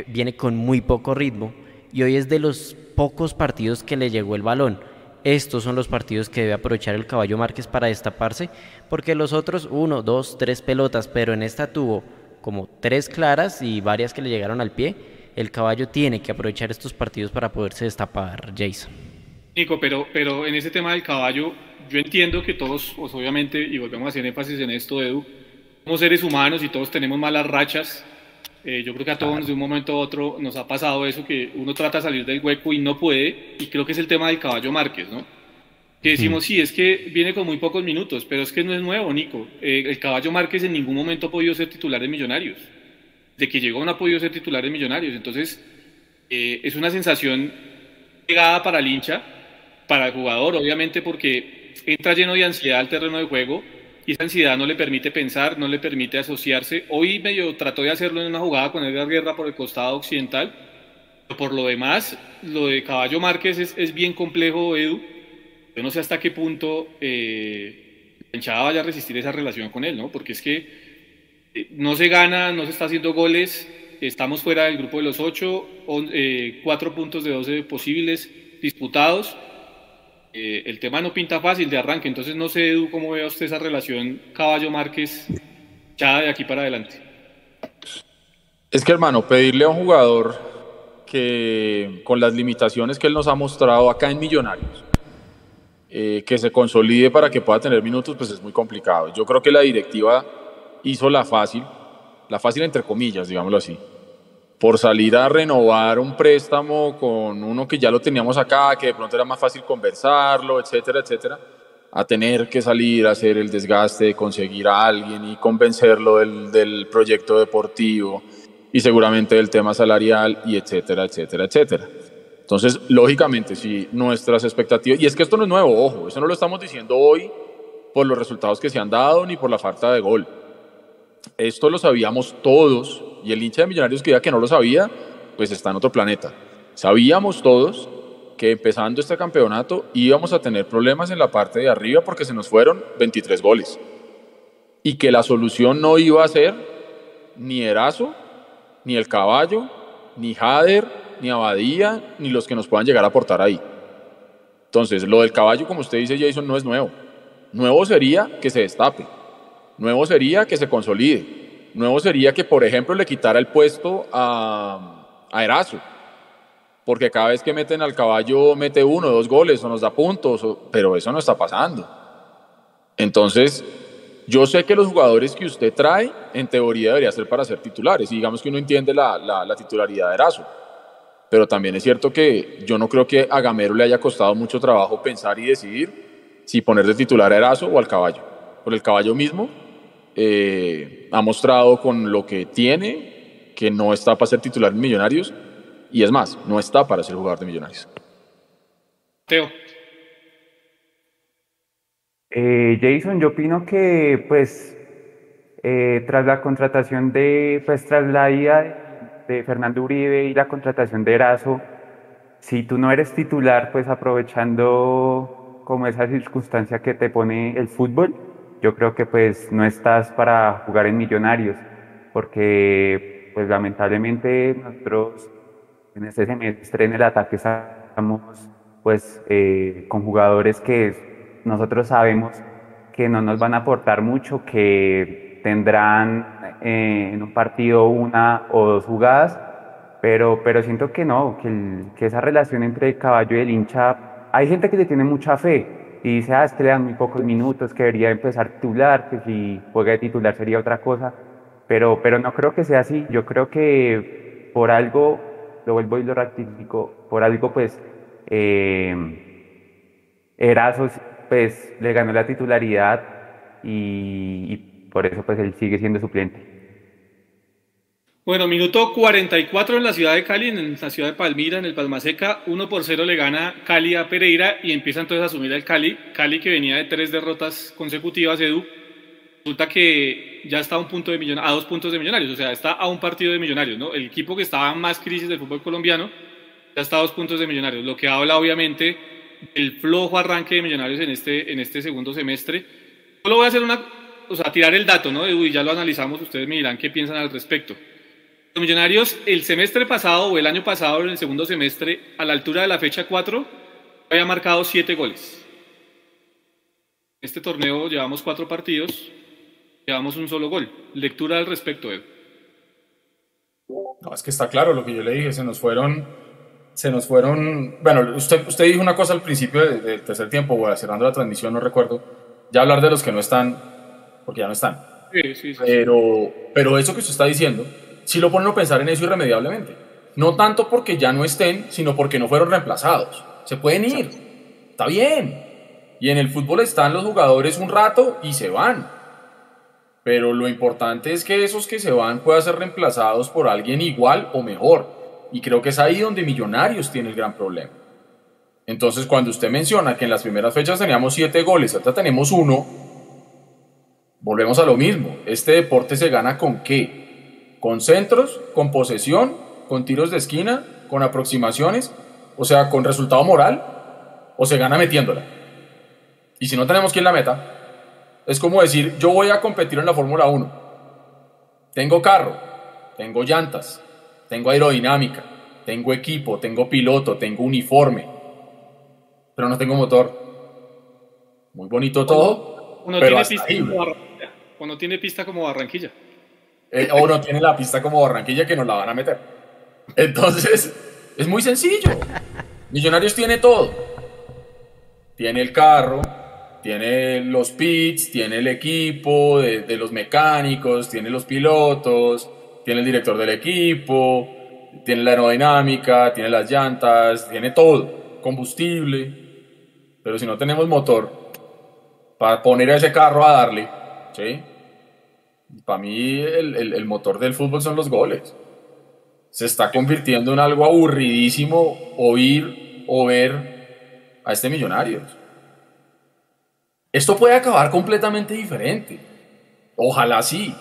Speaker 14: viene con muy poco ritmo y hoy es de los pocos partidos que le llegó el balón. Estos son los partidos que debe aprovechar el caballo Márquez para destaparse, porque los otros, uno, dos, tres pelotas, pero en esta tuvo como tres claras y varias que le llegaron al pie. El caballo tiene que aprovechar estos partidos para poderse destapar, Jason.
Speaker 11: Nico, pero, pero en ese tema del caballo, yo entiendo que todos, pues, obviamente, y volvemos a hacer énfasis en esto, Edu, somos seres humanos y todos tenemos malas rachas. Eh, yo creo que a todos de un momento a otro nos ha pasado eso, que uno trata de salir del hueco y no puede, y creo que es el tema del caballo Márquez, ¿no? Que decimos, sí, es que viene con muy pocos minutos, pero es que no es nuevo, Nico. Eh, el caballo Márquez en ningún momento ha podido ser titular de Millonarios. De que llegó no ha podido ser titular de Millonarios. Entonces, eh, es una sensación pegada para el hincha, para el jugador, obviamente, porque entra lleno de ansiedad al terreno de juego y esa ansiedad no le permite pensar, no le permite asociarse. Hoy medio trató de hacerlo en una jugada con Edgar Guerra por el costado occidental, por lo demás, lo de Caballo Márquez es, bien complejo, Edu. Yo no sé hasta qué punto eh, vaya a resistir esa relación con él, ¿no? Porque es que eh, no se gana, no se está haciendo goles, estamos fuera del grupo de los ocho, eh, cuatro puntos de 12 posibles disputados. Eh, el tema no pinta fácil de arranque, entonces no sé, Edu, cómo ve usted esa relación Caballo-Márquez ya de aquí para adelante.
Speaker 12: Es que, hermano, pedirle a un jugador que con las limitaciones que él nos ha mostrado acá en Millonarios, eh, que se consolide para que pueda tener minutos, pues es muy complicado. Yo creo que la directiva hizo la fácil, la fácil entre comillas, digámoslo así, por salir a renovar un préstamo con uno que ya lo teníamos acá, que de pronto era más fácil conversarlo, etcétera, etcétera, a tener que salir a hacer el desgaste de conseguir a alguien y convencerlo del, del proyecto deportivo y seguramente del tema salarial y etcétera, etcétera, etcétera. Entonces, lógicamente, si nuestras expectativas, y es que esto no es nuevo, ojo, eso no lo estamos diciendo hoy por los resultados que se han dado ni por la falta de gol. Esto lo sabíamos todos y el hincha de Millonarios que diga que no lo sabía, pues está en otro planeta. Sabíamos todos que empezando este campeonato íbamos a tener problemas en la parte de arriba porque se nos fueron 23 goles. Y que la solución no iba a ser ni Erazo, ni el caballo, ni Jader, ni Abadía, ni los que nos puedan llegar a aportar ahí. Entonces, lo del caballo, como usted dice, Jason, no es nuevo. Nuevo sería que se destape. Nuevo sería que se consolide. Nuevo sería que, por ejemplo, le quitara el puesto a, a Erazo. Porque cada vez que meten al caballo mete uno, dos goles o nos da puntos, pero eso no está pasando. Entonces, yo sé que los jugadores que usted trae, en teoría debería ser para ser titulares. Y digamos que uno entiende la, la, la titularidad de Erazo. Pero también es cierto que yo no creo que a Gamero le haya costado mucho trabajo pensar y decidir si poner de titular a Erazo o al caballo. Por el caballo mismo eh, ha mostrado con lo que tiene que no está para ser titular en Millonarios y es más, no está para ser jugador de Millonarios.
Speaker 11: Teo.
Speaker 13: Eh, Jason, yo opino que pues eh, tras la contratación de, pues tras la ida de Fernando Uribe y la contratación de Erazo, si tú no eres titular, pues aprovechando como esa circunstancia que te pone el fútbol, yo creo que pues no estás para jugar en Millonarios, porque pues lamentablemente nosotros en este semestre en el ataque estamos pues eh, con jugadores que nosotros sabemos que no nos van a aportar mucho, que tendrán eh, en un partido una o dos jugadas, pero, pero siento que no, que, el, que esa relación entre el caballo y el hincha, hay gente que le tiene mucha fe, y dice, ah, es muy pocos minutos, que debería empezar titular, que si juega de titular sería otra cosa, pero, pero no creo que sea así, yo creo que por algo, lo vuelvo y lo ratifico, por algo pues eh, Erazo pues le ganó la titularidad y, y por eso pues él sigue siendo suplente.
Speaker 11: Bueno, minuto 44 en la ciudad de Cali, en la ciudad de Palmira, en el Palmaseca, 1 por 0 le gana Cali a Pereira y empieza entonces a asumir el Cali. Cali que venía de tres derrotas consecutivas, Edu, resulta que ya está a, un punto de millon a dos puntos de millonarios, o sea, está a un partido de millonarios, ¿no? El equipo que estaba en más crisis del fútbol colombiano ya está a dos puntos de millonarios, lo que habla obviamente del flojo arranque de millonarios en este, en este segundo semestre. Solo voy a hacer una, o sea, tirar el dato, ¿no? Edu, y ya lo analizamos, ustedes me dirán qué piensan al respecto. Los Millonarios el semestre pasado o el año pasado, en el segundo semestre, a la altura de la fecha 4, había marcado 7 goles. En este torneo llevamos 4 partidos, llevamos un solo gol. Lectura al respecto, Ed.
Speaker 12: No, es que está claro lo que yo le dije, se nos fueron, se nos fueron, bueno, usted, usted dijo una cosa al principio del de tercer tiempo, o cerrando la transmisión, no recuerdo, ya hablar de los que no están, porque ya no están.
Speaker 11: Sí, sí, sí,
Speaker 12: pero, pero eso que usted está diciendo, sí lo ponen a pensar en eso irremediablemente. No tanto porque ya no estén, sino porque no fueron reemplazados. Se pueden ir. Está bien. Y en el fútbol están los jugadores un rato y se van. Pero lo importante es que esos que se van puedan ser reemplazados por alguien igual o mejor. Y creo que es ahí donde Millonarios tiene el gran problema. Entonces, cuando usted menciona que en las primeras fechas teníamos siete goles, ahora tenemos uno, volvemos a lo mismo. Este deporte se gana con qué? Con centros, con posesión, con tiros de esquina, con aproximaciones, o sea, con resultado moral, o se gana metiéndola. Y si no tenemos quien la meta, es como decir, yo voy a competir en la Fórmula 1. Tengo carro, tengo llantas, tengo aerodinámica, tengo equipo, tengo piloto, tengo uniforme, pero no tengo motor. Muy bonito todo.
Speaker 11: Uno
Speaker 12: pero
Speaker 11: tiene
Speaker 12: hasta
Speaker 11: pista
Speaker 12: ahí,
Speaker 11: como Barranquilla. Uno tiene pista como Barranquilla.
Speaker 12: Eh, o no tiene la pista como Barranquilla que nos la van a meter. Entonces, es muy sencillo. Millonarios tiene todo. Tiene el carro, tiene los pits, tiene el equipo de, de los mecánicos, tiene los pilotos, tiene el director del equipo, tiene la aerodinámica, tiene las llantas, tiene todo, combustible, pero si no tenemos motor para poner a ese carro a darle, ¿sí? Para mí el, el, motor del fútbol son los goles. Se está convirtiendo en algo aburridísimo oír o ver a este Millonarios. Esto puede acabar completamente diferente. Ojalá sí.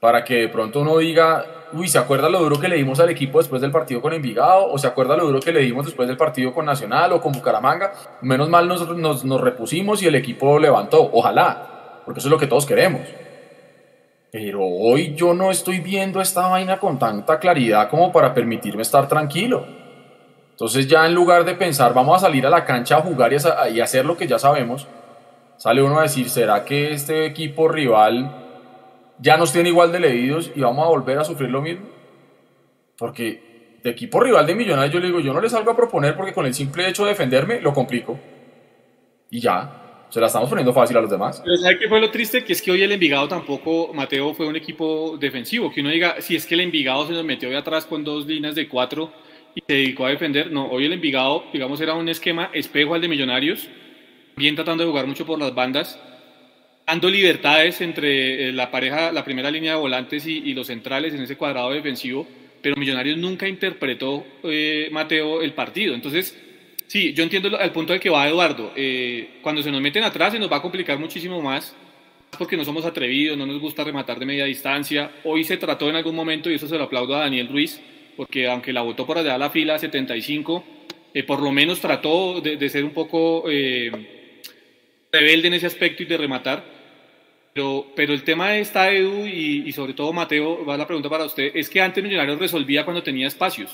Speaker 12: Para que de pronto uno diga, uy, ¿se acuerda lo duro que le dimos al equipo después del partido con Envigado? ¿O se acuerda lo duro que le dimos después del partido con Nacional o con Bucaramanga? Menos mal nos, nos repusimos y el equipo levantó. Ojalá. Porque eso es lo que todos queremos. Pero hoy yo no estoy viendo esta vaina con tanta claridad como para permitirme estar tranquilo. Entonces ya en lugar de pensar, vamos a salir a la cancha a jugar y, hacer lo que ya sabemos, sale uno a decir, ¿será que este equipo rival ya nos tiene igual de leídos y vamos a volver a sufrir lo mismo? Porque de equipo rival de Millonarios yo le digo, yo no le salgo a proponer porque con el simple hecho de defenderme lo complico. Y ya, se la estamos poniendo fácil a los demás.
Speaker 11: Pero ¿sabe qué fue lo triste? Que es que hoy el Envigado tampoco, Mateo, fue un equipo defensivo. Que uno diga, si es que el Envigado se nos metió de atrás con dos líneas de cuatro y se dedicó a defender. No, hoy el Envigado, digamos, era un esquema espejo al de Millonarios, bien tratando de jugar mucho por las bandas, dando libertades entre eh, la pareja, la primera línea de volantes y, los centrales en ese cuadrado defensivo, pero Millonarios nunca interpretó, eh, Mateo, el partido. Entonces, Sí, yo entiendo el punto de que va Eduardo. Eh, cuando se nos meten atrás se nos va a complicar muchísimo más porque no somos atrevidos, no nos gusta rematar de media distancia. Hoy se trató en algún momento, y eso se lo aplaudo a Daniel Ruiz, porque aunque la votó por allá a la fila 75, eh, por lo menos trató de, ser un poco eh, rebelde en ese aspecto y de rematar. Pero, pero el tema está, Edu, y, y sobre todo Mateo, va la pregunta para usted, es que antes Millonarios resolvía cuando tenía espacios.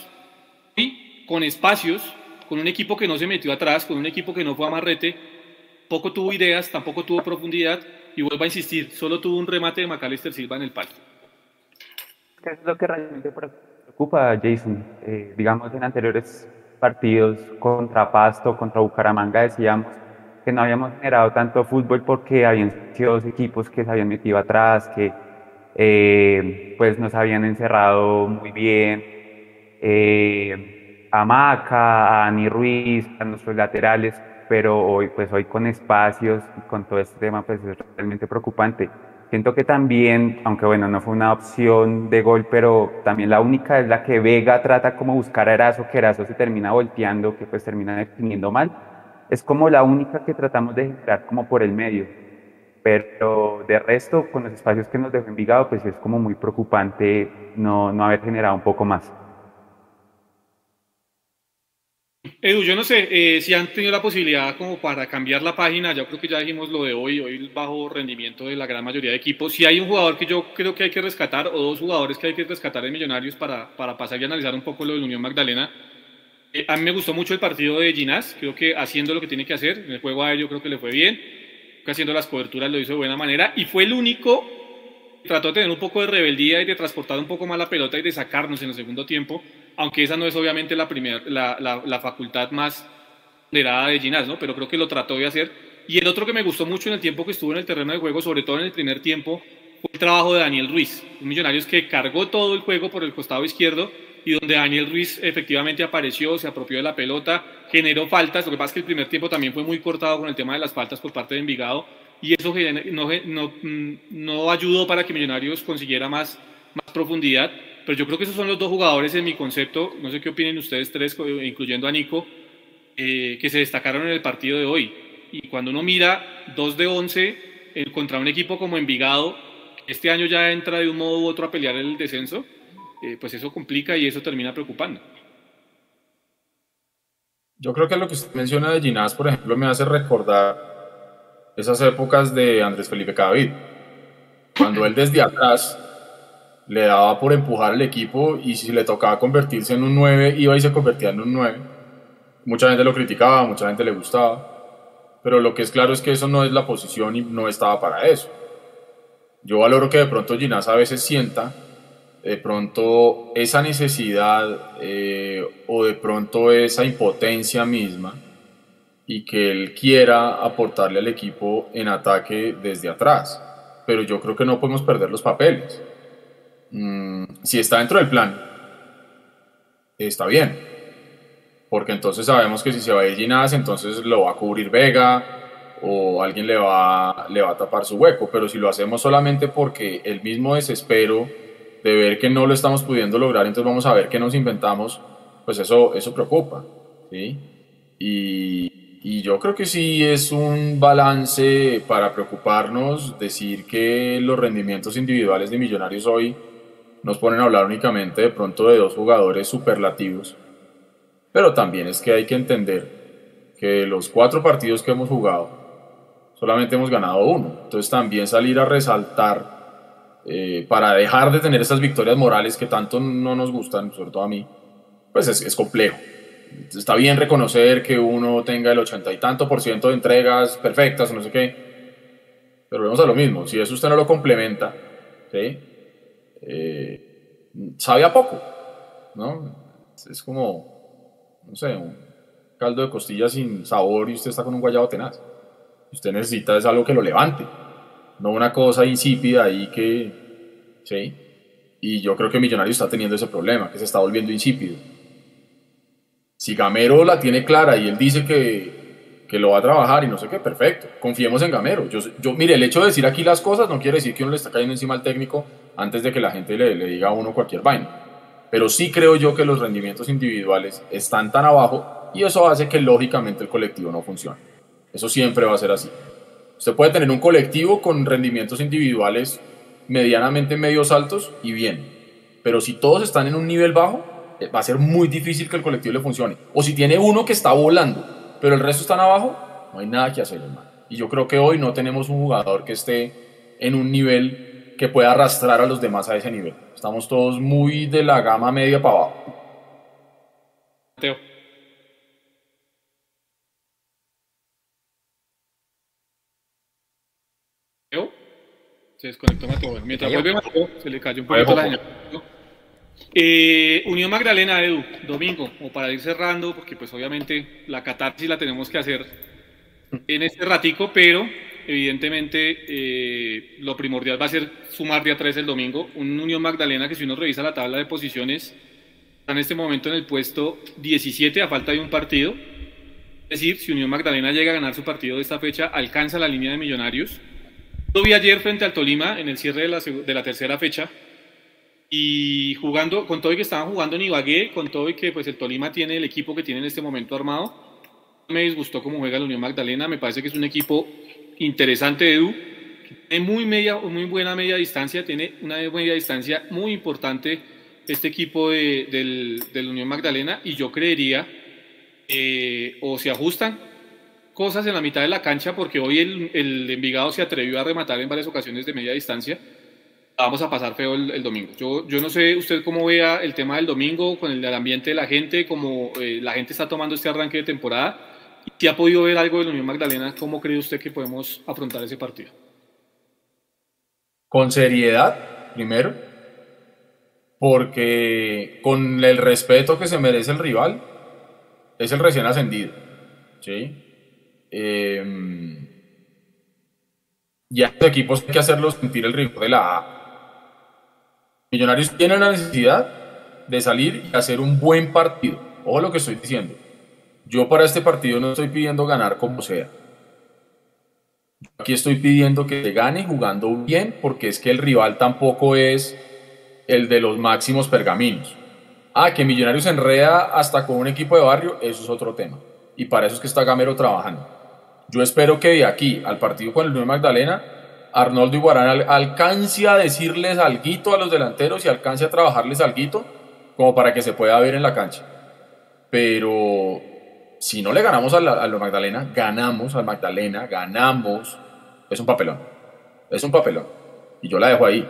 Speaker 11: Y con espacios con un equipo que no se metió atrás, con un equipo que no fue a marrete, poco tuvo ideas, tampoco tuvo profundidad y vuelvo a insistir, solo tuvo un remate de Macalister Silva en el palo.
Speaker 13: es lo que realmente preocupa, Jason. Eh, digamos, en anteriores partidos contra Pasto, contra Bucaramanga, decíamos que no habíamos generado tanto fútbol porque habían sido dos equipos que se habían metido atrás, que eh, pues nos habían encerrado muy bien. Eh, a Maca, a Ani Ruiz, a nuestros laterales, pero hoy, pues hoy con espacios y con todo este tema, pues es realmente preocupante. Siento que también, aunque bueno, no fue una opción de gol, pero también la única es la que Vega trata como buscar a Erazo, que Erazo se termina volteando, que pues termina definiendo mal. Es como la única que tratamos de generar como por el medio. Pero de resto, con los espacios que nos dejó Envigado, pues es como muy preocupante no, no haber generado un poco más.
Speaker 11: Edu, yo no sé eh, si han tenido la posibilidad como para cambiar la página, yo creo que ya dijimos lo de hoy, hoy el bajo rendimiento de la gran mayoría de equipos. Si hay un jugador que yo creo que hay que rescatar, o dos jugadores que hay que rescatar en Millonarios para, para pasar y analizar un poco lo de la Unión Magdalena. Eh, a mí me gustó mucho el partido de Ginás, creo que haciendo lo que tiene que hacer, en el juego aéreo creo que le fue bien, haciendo las coberturas lo hizo de buena manera, y fue el único que trató de tener un poco de rebeldía y de transportar un poco más la pelota y de sacarnos en el segundo tiempo aunque esa no es obviamente la, primer, la, la, facultad más liderada de Ginás, ¿no? pero creo que lo trató de hacer. Y el otro que me gustó mucho en el tiempo que estuvo en el terreno de juego, sobre todo en el primer tiempo, fue el trabajo de Daniel Ruiz, un millonario que cargó todo el juego por el costado izquierdo y donde Daniel Ruiz efectivamente apareció, se apropió de la pelota, generó faltas, lo que pasa es que el primer tiempo también fue muy cortado con el tema de las faltas por parte de Envigado y eso no, no, no ayudó para que Millonarios consiguiera más, más profundidad pero yo creo que esos son los dos jugadores en mi concepto, no sé qué opinen ustedes tres, incluyendo a Nico, eh, que se destacaron en el partido de hoy. Y cuando uno mira 2 de 11 eh, contra un equipo como Envigado, este año ya entra de un modo u otro a pelear el descenso, eh, pues eso complica y eso termina preocupando.
Speaker 12: Yo creo que lo que usted menciona de Ginás, por ejemplo, me hace recordar esas épocas de Andrés Felipe Cadavid, cuando él desde atrás le daba por empujar al equipo y si le tocaba convertirse en un 9, iba y se convertía en un 9. Mucha gente lo criticaba, mucha gente le gustaba, pero lo que es claro es que eso no es la posición y no estaba para eso. Yo valoro que de pronto Ginás a veces sienta de pronto esa necesidad eh, o de pronto esa impotencia misma y que él quiera aportarle al equipo en ataque desde atrás. Pero yo creo que no podemos perder los papeles. Mm, si está dentro del plan está bien. Porque entonces sabemos que si se va a ir Ginás, entonces lo va a cubrir Vega o alguien le va, le va a tapar su hueco. Pero si lo hacemos solamente porque el mismo desespero de ver que no lo estamos pudiendo lograr, entonces vamos a ver qué nos inventamos, pues eso, eso preocupa. ¿sí? Y, y yo creo que sí es un balance para preocuparnos decir que los rendimientos individuales de Millonarios hoy nos ponen a hablar únicamente de pronto de dos jugadores superlativos. Pero también es que hay que entender que los cuatro partidos que hemos jugado, solamente hemos ganado uno. Entonces también salir a resaltar eh, para dejar de tener esas victorias morales que tanto no nos gustan, sobre todo a mí, pues es, complejo. Está bien reconocer que uno tenga el ochenta y tanto por ciento de entregas perfectas, no sé qué, pero vemos a lo mismo. Si eso usted no lo complementa, ¿sí? Eh, sabe a poco, ¿no? Es como, no sé, un caldo de costillas sin sabor y usted está con un guayabo tenaz. Usted necesita es algo que lo levante, no una cosa insípida ahí que, ¿sí? Y yo creo que Millonario está teniendo ese problema, que se está volviendo insípido. Si Gamero la tiene clara y él dice que, que lo va a trabajar y no sé qué, perfecto, confiemos en Gamero. Yo, yo, mire, el hecho de decir aquí las cosas no quiere decir que uno le está cayendo encima al técnico antes de que la gente le, le diga a uno cualquier vaina. Pero sí creo yo que los rendimientos individuales están tan abajo y eso hace que lógicamente el colectivo no funcione. Eso siempre va a ser así. Usted puede tener un colectivo con rendimientos individuales medianamente medios altos y bien. Pero si todos están en un nivel bajo, eh, va a ser muy difícil que el colectivo le funcione. O si tiene uno que está volando, pero el resto están abajo, no hay nada que hacer, hermano. Y yo creo que hoy no tenemos un jugador que esté en un nivel que pueda arrastrar a los demás a ese nivel. Estamos todos muy de la gama media para abajo.
Speaker 11: Mateo. Mateo. Se desconectó Mateo. Mientras vuelve Mateo, se le cayó un poquito la señal. Eh, Unión Magdalena, Edu, domingo, o para ir cerrando, porque pues obviamente la catarsis la tenemos que hacer en este ratico, pero evidentemente eh, lo primordial va a ser sumar día 3 el domingo. Un Unión Magdalena que si uno revisa la tabla de posiciones, está en este momento en el puesto 17 a falta de un partido. Es decir, si Unión Magdalena llega a ganar su partido de esta fecha, alcanza la línea de millonarios. Lo vi ayer frente al Tolima en el cierre de la, de la tercera fecha y jugando, con todo y que estaban jugando en Ibagué, con todo y que pues el Tolima tiene el equipo que tiene en este momento armado, me disgustó cómo juega la Unión Magdalena, me parece que es un equipo interesante Edu, que tiene muy, media, muy buena media distancia, tiene una media distancia muy importante este equipo de, del, del Unión Magdalena y yo creería eh, o se ajustan cosas en la mitad de la cancha porque hoy el, el Envigado se atrevió a rematar en varias ocasiones de media distancia vamos a pasar feo el, el domingo. Yo, yo no sé usted cómo vea el tema del domingo con el, el ambiente de la gente, cómo eh, la gente está tomando este arranque de temporada. Si ha podido ver algo de la Unión Magdalena, ¿cómo cree usted que podemos afrontar ese partido?
Speaker 12: Con seriedad, primero, porque con el respeto que se merece el rival, es el recién ascendido. ¿sí? Eh, y a estos equipos hay que hacerlos sentir el rigor de la A. Millonarios tienen la necesidad de salir y hacer un buen partido. Ojo lo que estoy diciendo. Yo para este partido no estoy pidiendo ganar como sea. Aquí estoy pidiendo que se gane jugando bien, porque es que el rival tampoco es el de los máximos pergaminos. Ah, que Millonarios enreda hasta con un equipo de barrio, eso es otro tema. Y para eso es que está Gamero trabajando. Yo espero que de aquí al partido con el Unión Magdalena, Arnoldo Iguarán al- alcance a decirles alguito a los delanteros y alcance a trabajarles alguito, como para que se pueda ver en la cancha. Pero si no le ganamos a la, a la Magdalena, ganamos al Magdalena, ganamos, es un papelón. Es un papelón. Y yo la dejo ahí.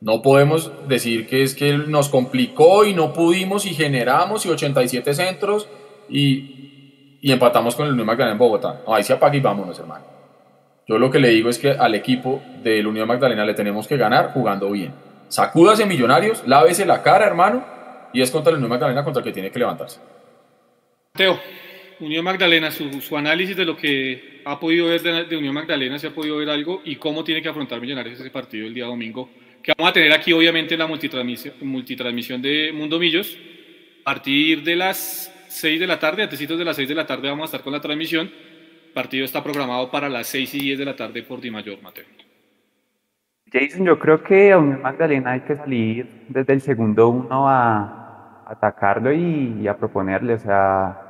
Speaker 12: No podemos decir que es que nos complicó y no pudimos y generamos y 87 centros y, y empatamos con el Unión Magdalena en Bogotá. Ahí se apaga y vámonos, hermano. Yo lo que le digo es que al equipo del Unión Magdalena le tenemos que ganar jugando bien. Sacúdase Millonarios, lávese la cara, hermano, y es contra el Unión Magdalena contra el que tiene que levantarse.
Speaker 11: Teo, Unión Magdalena, su, su análisis de lo que ha podido ver de, de Unión Magdalena, si ha podido ver algo y cómo tiene que afrontar Millonarios ese partido el día domingo, que vamos a tener aquí obviamente la multitransmisión, multitransmisión de Mundo Millos, partir de las 6 de la tarde, antes de las 6 de la tarde vamos a estar con la transmisión. El partido está programado para las 6 y 10 de la tarde por Di Mayor, Mateo.
Speaker 13: Jason, yo creo que a Unión Magdalena hay que salir desde el segundo uno a atacarlo y, a proponerle. O sea,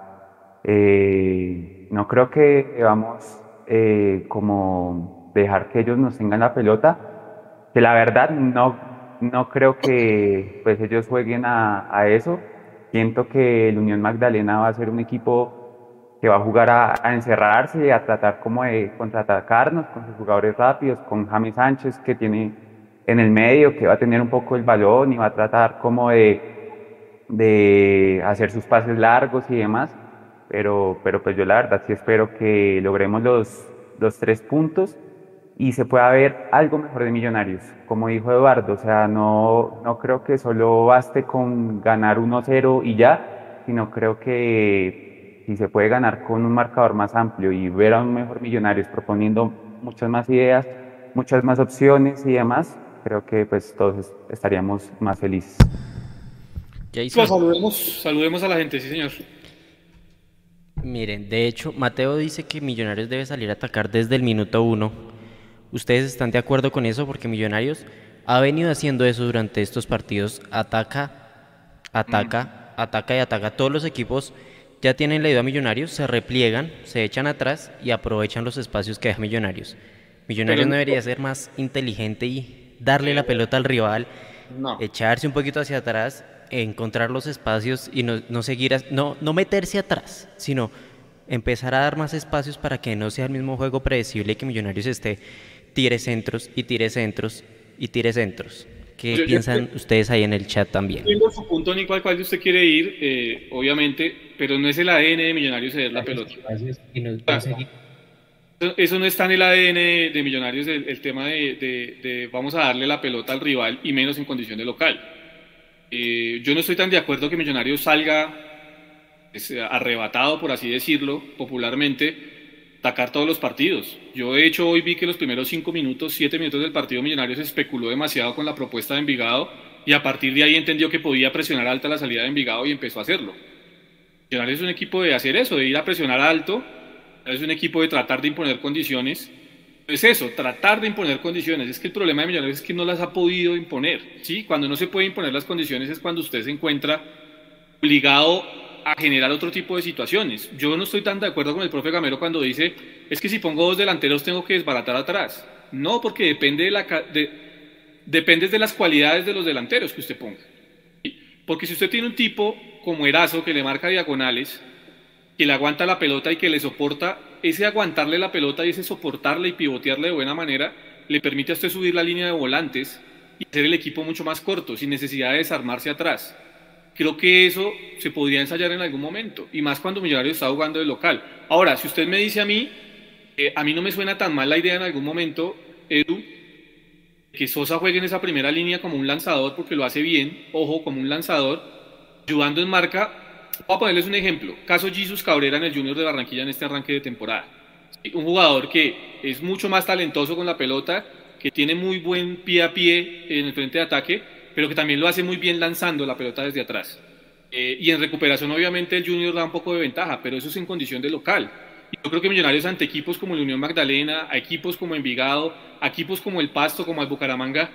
Speaker 13: eh, no creo que vamos eh, como dejar que ellos nos tengan la pelota. Que la verdad no, no creo que pues ellos jueguen a, a eso. Siento que el Unión Magdalena va a ser un equipo que va a jugar a, encerrarse y a tratar como de contraatacarnos con sus jugadores rápidos, con James Sánchez que tiene en el medio, que va a tener un poco el balón y va a tratar como de, de hacer sus pases largos y demás. Pero, pero pues yo la verdad sí espero que logremos los, los tres puntos y se pueda ver algo mejor de Millonarios. Como dijo Eduardo, o sea, no, no creo que solo baste con ganar 1-0 y ya, sino creo que si se puede ganar con un marcador más amplio y ver a un mejor Millonarios proponiendo muchas más ideas, muchas más opciones y demás, creo que pues todos estaríamos más felices.
Speaker 11: Pues saludemos, saludemos a la gente, sí señor.
Speaker 14: Miren, de hecho, Mateo dice que Millonarios debe salir a atacar desde el minuto uno. ¿Ustedes están de acuerdo con eso? Porque Millonarios ha venido haciendo eso durante estos partidos. Ataca, ataca, ataca y ataca. Todos los equipos ya tienen la idea Millonarios, se repliegan, se echan atrás y aprovechan los espacios que deja Millonarios. Millonarios no debería ser más inteligente y darle la pelota al rival, echarse un poquito hacia atrás, encontrar los espacios y no, seguir, no, no meterse atrás, sino empezar a dar más espacios para que no sea el mismo juego predecible que Millonarios esté tire centros y tire centros y tire centros. ¿Qué piensan ustedes ahí en el chat también?
Speaker 11: Entiendo su punto, Nico, al cual usted quiere ir, eh, obviamente, pero no es el ADN de Millonarios ceder la pelota. Eso no está en el ADN de Millonarios, el, tema de, vamos a darle la pelota al rival y menos en condición de local. Eh, yo no estoy tan de acuerdo que Millonarios salga arrebatado, por así decirlo, popularmente, atacar todos los partidos. Yo de hecho hoy vi que los primeros cinco minutos, siete minutos del partido Millonarios especuló demasiado con la propuesta de Envigado y a partir de ahí entendió que podía presionar alta la salida de Envigado y empezó a hacerlo. Millonarios es un equipo de hacer eso, de ir a presionar alto, es un equipo de tratar de imponer condiciones. Es eso, tratar de imponer condiciones. Es que el problema de Millonarios es que no las ha podido imponer. ¿sí? Cuando no se puede imponer las condiciones es cuando usted se encuentra obligado a generar otro tipo de situaciones. Yo no estoy tan de acuerdo con el profe Gamero cuando dice, es que si pongo dos delanteros tengo que desbaratar atrás. No, porque depende de, la, de, depende de las cualidades de los delanteros que usted ponga. Porque si usted tiene un tipo como Erazo que le marca diagonales, que le aguanta la pelota y que le soporta, ese aguantarle la pelota y ese soportarle y pivotearle de buena manera, le permite a usted subir la línea de volantes y hacer el equipo mucho más corto, sin necesidad de desarmarse atrás. Creo que eso se podría ensayar en algún momento, y más cuando Millonarios está jugando de local. Ahora, si usted me dice a mí, eh, a mí no me suena tan mal la idea en algún momento, Edu, que Sosa juegue en esa primera línea como un lanzador, porque lo hace bien, ojo, como un lanzador, ayudando en marca. Voy a ponerles un ejemplo. Caso Jesus Cabrera en el Junior de Barranquilla en este arranque de temporada. Un jugador que es mucho más talentoso con la pelota, que tiene muy buen pie a pie en el frente de ataque, pero que también lo hace muy bien lanzando la pelota desde atrás. Eh, y en recuperación, obviamente, el Junior da un poco de ventaja, pero eso es en condición de local. Yo creo que Millonarios ante equipos como el Unión Magdalena, a equipos como Envigado, a equipos como el Pasto, como el Bucaramanga,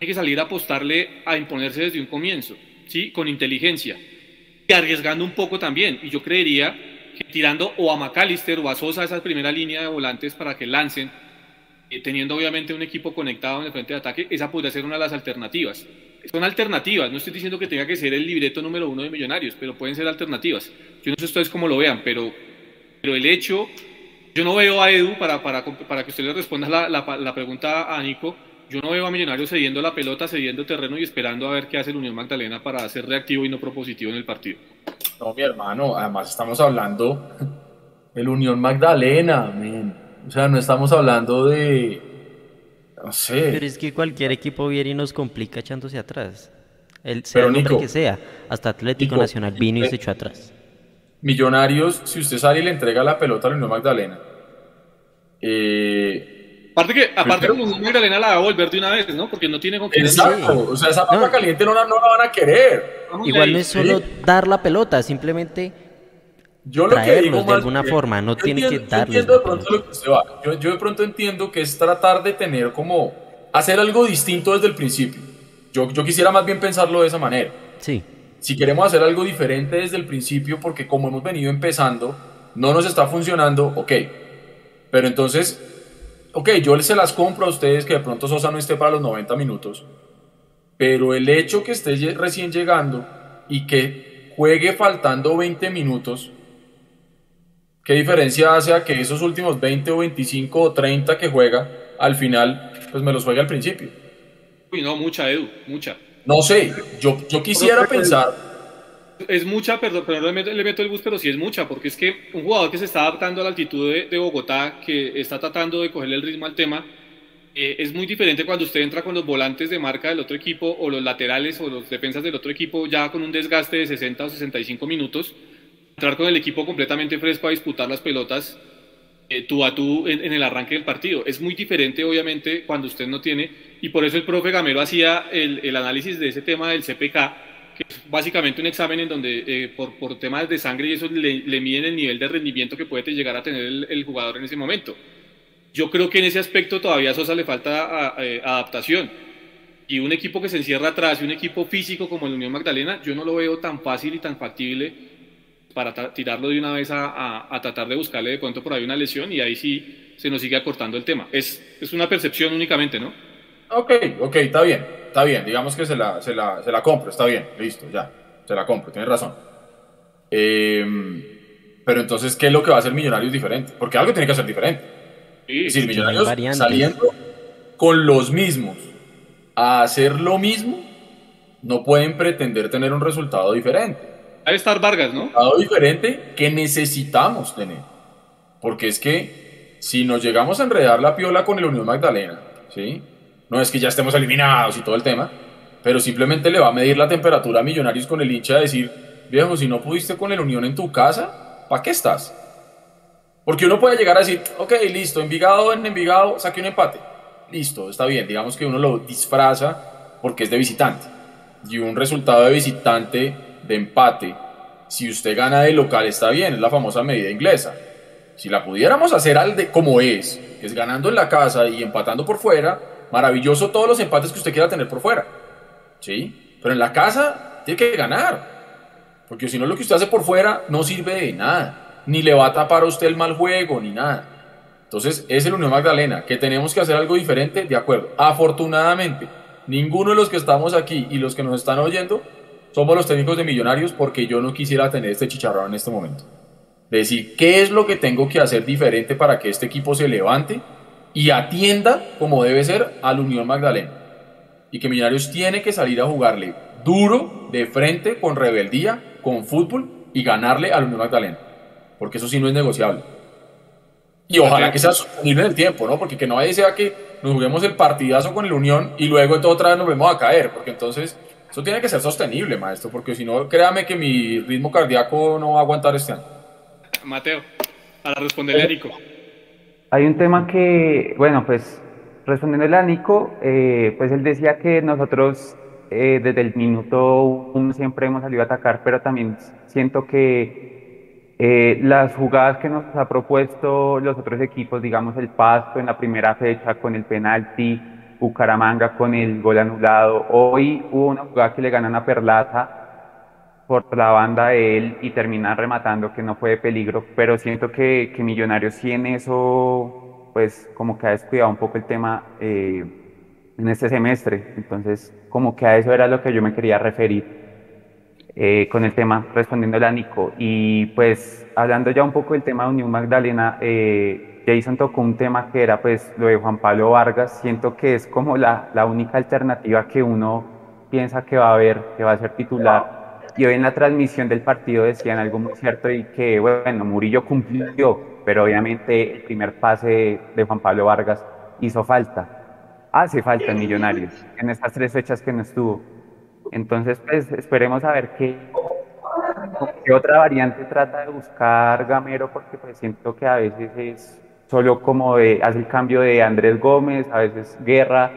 Speaker 11: hay que salir a apostarle a imponerse desde un comienzo, ¿sí? Con inteligencia. Arriesgando un poco también. Y yo creería que tirando o a McAllister o a Sosa esa primera línea de volantes para que lancen, eh, teniendo obviamente un equipo conectado en el frente de ataque, esa podría ser una de las alternativas son alternativas. No estoy diciendo que tenga que ser el libreto número uno de Millonarios, pero pueden ser alternativas. Yo no sé ustedes cómo lo vean, pero, pero el hecho, yo no veo a Edu, para, para, para que usted le responda la, la, pregunta a Nico, yo no veo a Millonarios cediendo la pelota, cediendo terreno y esperando a ver qué hace el Unión Magdalena para ser reactivo y no propositivo en el partido.
Speaker 12: No, mi hermano, además estamos hablando del Unión Magdalena, o sea, no estamos hablando de no sé.
Speaker 14: Pero es que cualquier equipo viene y nos complica echándose atrás. El sea el que sea, hasta Atlético Nacional vino y se echó atrás.
Speaker 12: Millonarios, si usted sale y le entrega la pelota a Unión Magdalena, eh,
Speaker 11: Aparte que, aparte como un Magdalena la va a volver de una vez, ¿no? Porque no tiene confianza.
Speaker 12: Exacto, o sea, esa papa caliente no la, no la van a querer.
Speaker 14: Igual no es solo dar la pelota, simplemente
Speaker 12: yo lo que digo
Speaker 14: traerlos de alguna
Speaker 12: bien,
Speaker 14: forma, no
Speaker 12: yo
Speaker 14: tiene
Speaker 12: entiendo-
Speaker 14: que
Speaker 12: yo
Speaker 14: darles
Speaker 12: entiendo
Speaker 14: la
Speaker 12: de pronto
Speaker 14: pelota.
Speaker 12: lo que usted va. Yo, yo de pronto entiendo que es tratar de tener como hacer algo distinto desde el principio. Yo, yo quisiera más bien pensarlo de esa manera.
Speaker 14: Sí.
Speaker 12: Si queremos hacer algo diferente desde el principio, porque como hemos venido empezando, no nos está funcionando, ok. Pero entonces, ok, yo se las compro a ustedes que de pronto Sosa no esté para los 90 minutos. Pero el hecho que esté recién llegando y que juegue faltando 20 minutos, ¿qué diferencia hace a que esos últimos 20 o 25 o 30 que juega, al final, pues me los juegue al principio?
Speaker 11: Uy, no, mucha, Edu, mucha.
Speaker 12: No sé, yo, yo quisiera pensar...
Speaker 11: Es mucha, perdón, le meto, el bus, pero sí es mucha, porque es que un jugador que se está adaptando a la altitud de, Bogotá, que está tratando de cogerle el ritmo al tema, eh, es muy diferente cuando usted entra con los volantes de marca del otro equipo o los laterales o los defensas del otro equipo ya con un desgaste de 60 o 65 minutos, entrar con el equipo completamente fresco a disputar las pelotas eh, tú a tú en, en el arranque del partido. Es muy diferente, obviamente, cuando usted no tiene, y por eso el profe Gamero hacía el, el análisis de ese tema del CPK, que es básicamente un examen en donde eh, por, por temas de sangre y eso le, le miden el nivel de rendimiento que puede llegar a tener el, jugador en ese momento. Yo creo que en ese aspecto todavía a Sosa le falta eh, adaptación. Y un equipo que se encierra atrás y un equipo físico como el Unión Magdalena, yo no lo veo tan fácil y tan factible para tirarlo de una vez a, a- a tratar de buscarle de pronto por ahí una lesión y ahí sí se nos sigue acortando el tema. Es, es una percepción únicamente, ¿no?
Speaker 12: Ok, ok, está bien, está bien, digamos que se la, se la, se la compro, está bien, listo, ya, se la compro, tienes razón. Em, pero entonces, ¿qué es lo que va a hacer Millonarios diferente? Porque algo tiene que ser diferente. es decir, Millonarios saliendo con los mismos a hacer lo mismo, no pueden pretender tener un resultado diferente.
Speaker 11: Debe estar Vargas, ¿no?
Speaker 12: Resultado diferente que necesitamos tener. Porque es que si nos llegamos a enredar la piola con el Unión Magdalena, ¿sí? No es que ya estemos eliminados y todo el tema, pero simplemente le va a medir la temperatura a Millonarios con el hincha a decir, viejo, si no pudiste con el Unión en tu casa, ¿para qué estás? Porque uno puede llegar a decir, ok, listo, Envigado en Envigado, saque un empate. Listo, está bien, digamos que uno lo disfraza porque es de visitante. Y un resultado de visitante de empate, si usted gana de local, está bien, es la famosa medida inglesa. Si la pudiéramos hacer al de como es, que es ganando en la casa y empatando por fuera, maravilloso todos los empates que usted quiera tener por fuera. ¿Sí? Pero en la casa tiene que ganar. Porque si no, lo que usted hace por fuera no sirve de nada. Ni le va a tapar a usted el mal juego, ni nada. Entonces, es el Unión Magdalena, que tenemos que hacer algo diferente, de acuerdo. Afortunadamente, ninguno de los que estamos aquí y los que nos están oyendo somos los técnicos de Millonarios porque yo no quisiera tener este chicharrón en este momento. Decir, ¿qué es lo que tengo que hacer diferente para que este equipo se levante y atienda, como debe ser, al Unión Magdalena? Y que Millonarios tiene que salir a jugarle duro, de frente, con rebeldía, con fútbol y ganarle al Unión Magdalena. Porque eso sí no es negociable. Y ojalá que sea sostenible en el tiempo, ¿no? Porque que no vaya sea que nos juguemos el partidazo con el Unión y luego entonces otra vez nos vemos a caer, porque entonces eso tiene que ser sostenible, maestro, porque si no, créame que mi ritmo cardíaco no va a aguantar este año.
Speaker 11: Mateo, para responderle a Nico.
Speaker 13: Hay un tema que, bueno, pues respondiéndole a Nico, eh, pues él decía que nosotros eh, desde el minuto uno siempre hemos salido a atacar, pero también siento que eh, las jugadas que nos ha propuesto los otros equipos, digamos el Pasto en la primera fecha con el penalti, Bucaramanga con el gol anulado, hoy hubo una jugada que le ganan a Perlaza por la banda de él y terminan rematando que no fue de peligro, pero siento que, que Millonarios sí en eso, pues como que ha descuidado un poco el tema eh, en este semestre, entonces como que a eso era lo que yo me quería referir eh, con el tema, respondiéndole a Nico. Y pues hablando ya un poco del tema de Unión Magdalena, eh, Jason tocó un tema que era pues lo de Juan Pablo Vargas, siento que es como la, la única alternativa que uno piensa que va a haber, que va a ser titular. Y hoy en la transmisión del partido decían algo muy cierto y que, bueno, Murillo cumplió, pero obviamente el primer pase de Juan Pablo Vargas hizo falta. Hace falta en Millonarios, en estas tres fechas que no estuvo. Entonces, pues esperemos a ver qué, qué otra variante trata de buscar Gamero, porque pues siento que a veces es solo como de, hace el cambio de Andrés Gómez, a veces Guerra,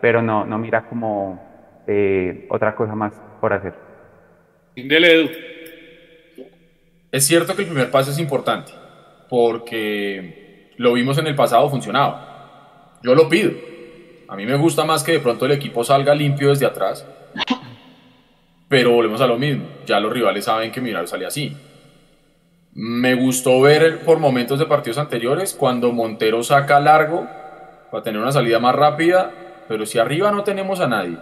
Speaker 13: pero no, no mira como eh, otra cosa más por hacer.
Speaker 11: Edu.
Speaker 12: Es cierto que el primer pase es importante, porque lo vimos en el pasado, funcionaba. Yo lo pido. A mí me gusta más que de pronto el equipo salga limpio desde atrás, pero volvemos a lo mismo. Ya los rivales saben que Millonarios sale así. Me gustó ver por momentos de partidos anteriores cuando Montero saca largo para tener una salida más rápida, pero si arriba no tenemos a nadie,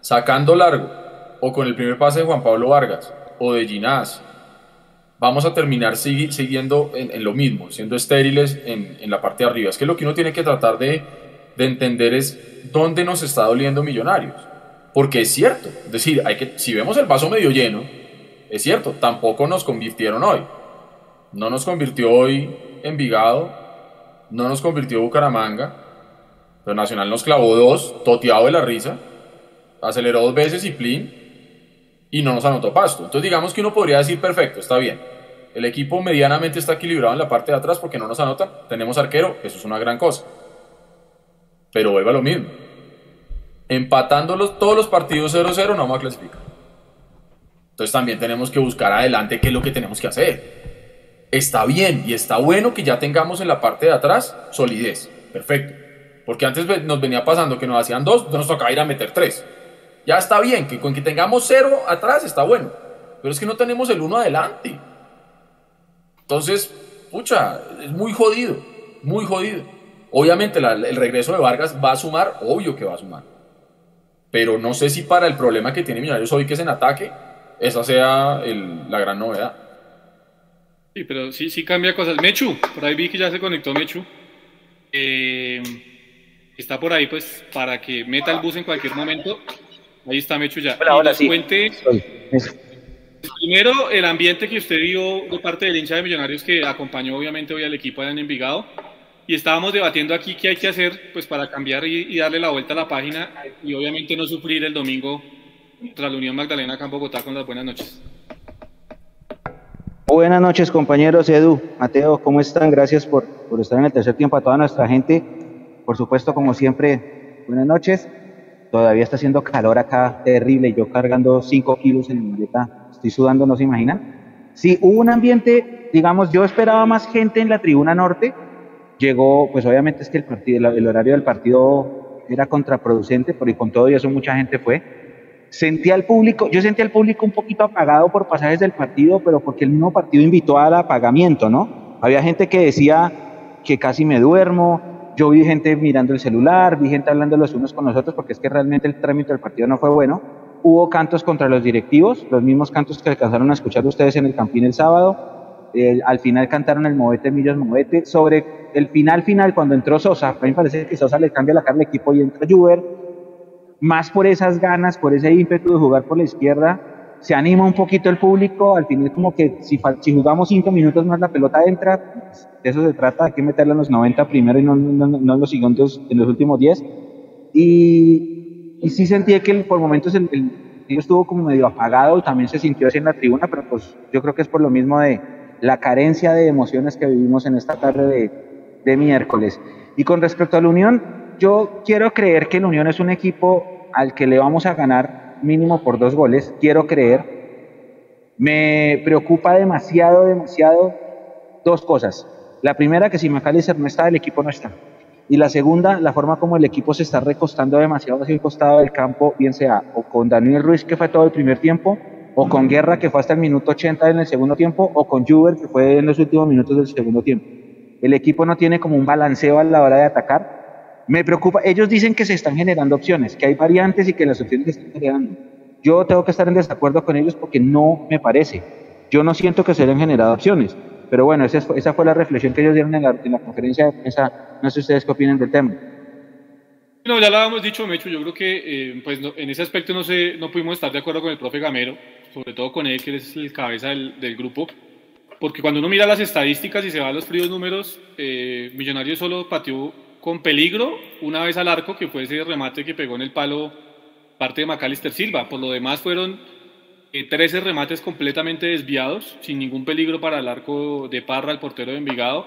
Speaker 12: sacando largo, o con el primer pase de Juan Pablo Vargas, o de Ginás, vamos a terminar siguiendo en, lo mismo, siendo estériles en, la parte de arriba. Es que lo que uno tiene que tratar de, de entender es dónde nos está doliendo Millonarios. Porque es cierto, es decir, hay que, si vemos el vaso medio lleno, es cierto, tampoco nos convirtieron hoy. No nos convirtió hoy Envigado, no nos convirtió Bucaramanga, pero Nacional nos clavó dos, toteado de la risa, aceleró dos veces y plin, y no nos anotó pasto. Entonces digamos que uno podría decir, perfecto, está bien. El equipo medianamente está equilibrado en la parte de atrás porque no nos anotan, tenemos arquero, eso es una gran cosa. Pero vuelve a lo mismo. Empatando todos los partidos 0-0 no vamos a clasificar. Entonces también tenemos que buscar adelante qué es lo que tenemos que hacer está bien y está bueno que ya tengamos en la parte de atrás solidez. Perfecto. Porque antes nos venía pasando que nos hacían dos, nos tocaba ir a meter tres. Ya está bien, que con que tengamos cero atrás está bueno. Pero es que no tenemos el uno adelante. Entonces, pucha, es muy jodido, muy jodido. Obviamente el regreso de Vargas va a sumar, obvio que va a sumar. Pero no sé si para el problema que tiene Millonarios hoy, que es en ataque, esa sea la gran novedad.
Speaker 11: Sí, pero sí, sí cambia cosas. Mechu, por ahí vi que ya se conectó Mechu. Eh, está por ahí, pues, para que meta el bus en cualquier momento. Ahí está Mechu ya.
Speaker 15: Hola, hola, sí.
Speaker 11: cuente primero el ambiente que usted vio de parte del hincha de Millonarios que acompañó obviamente hoy al equipo allá en Envigado. Y estábamos debatiendo aquí qué hay que hacer pues para cambiar y, darle la vuelta a la página y obviamente no sufrir el domingo tras la Unión Magdalena acá en Bogotá con las buenas noches.
Speaker 15: Buenas noches compañeros, Edu, Mateo, ¿cómo están? Gracias por, por, estar en el tercer tiempo a toda nuestra gente. Por supuesto, como siempre, buenas noches. Todavía está haciendo calor acá, terrible, yo cargando 5 kilos en mi maleta, estoy sudando, no se imaginan. Sí, hubo un ambiente, digamos, yo esperaba más gente en la tribuna norte, llegó, pues obviamente es que el, partido, el horario del partido era contraproducente, pero y con todo y eso mucha gente fue Sentí al público, yo sentí al público un poquito apagado por pasajes del partido, pero porque el mismo partido invitó al apagamiento, ¿no? Había gente que decía que casi me duermo, yo vi gente mirando el celular, vi gente hablando los unos con los otros, porque es que realmente el trámite del partido no fue bueno. Hubo cantos contra los directivos, los mismos cantos que alcanzaron a escuchar ustedes en el Campín el sábado. al final cantaron el Movete Millos Movete. Sobre el final final, cuando entró Sosa, a mí me parece que Sosa le cambia la cara al equipo y entra Juber más por esas ganas, por ese ímpetu de jugar por la izquierda, se anima un poquito el público, al final como que si, si jugamos cinco minutos más la pelota entra, de eso se trata, hay que meterla en los 90 primero y no, no, no en los siguientes, en los últimos 10. Y, y sí sentí que por momentos el, el, estuvo como medio apagado y también se sintió así en la tribuna, pero pues yo creo que es por lo mismo de la carencia de emociones que vivimos en esta tarde de, de miércoles. Y con respecto a la Unión, yo quiero creer que la Unión es un equipo al que le vamos a ganar mínimo por dos goles, quiero creer. Me preocupa demasiado, demasiado dos cosas. La primera, que si McAllister no está, el equipo no está. Y la segunda, la forma como el equipo se está recostando demasiado hacia el costado del campo, bien sea o con Daniel Ruiz, que fue todo el primer tiempo, o con Guerra, que fue hasta el minuto 80 en el segundo tiempo, o con Juber, que fue en los últimos minutos del segundo tiempo. El equipo no tiene como un balanceo a la hora de atacar me preocupa, ellos dicen que se están generando opciones, que hay variantes y que las opciones se están generando. Yo tengo que estar en desacuerdo con ellos porque no me parece. Yo no siento que se hayan generado opciones. Pero bueno, esa fue, esa fue la reflexión que ellos dieron en la, en la conferencia de prensa. No sé ustedes qué opinan del tema.
Speaker 11: No, ya lo habíamos dicho, Mecho. Yo creo que eh, pues en ese aspecto no, sé, no pudimos estar de acuerdo con el profe Gamero, sobre todo con él, que es el cabeza del, del grupo. Porque cuando uno mira las estadísticas y se va a los fríos números, eh, Millonarios solo pateó con peligro una vez al arco, que fue ese remate que pegó en el palo parte de Macalister Silva. Por lo demás fueron 13 eh, remates completamente desviados, sin ningún peligro para el arco de Parra, el portero de Envigado.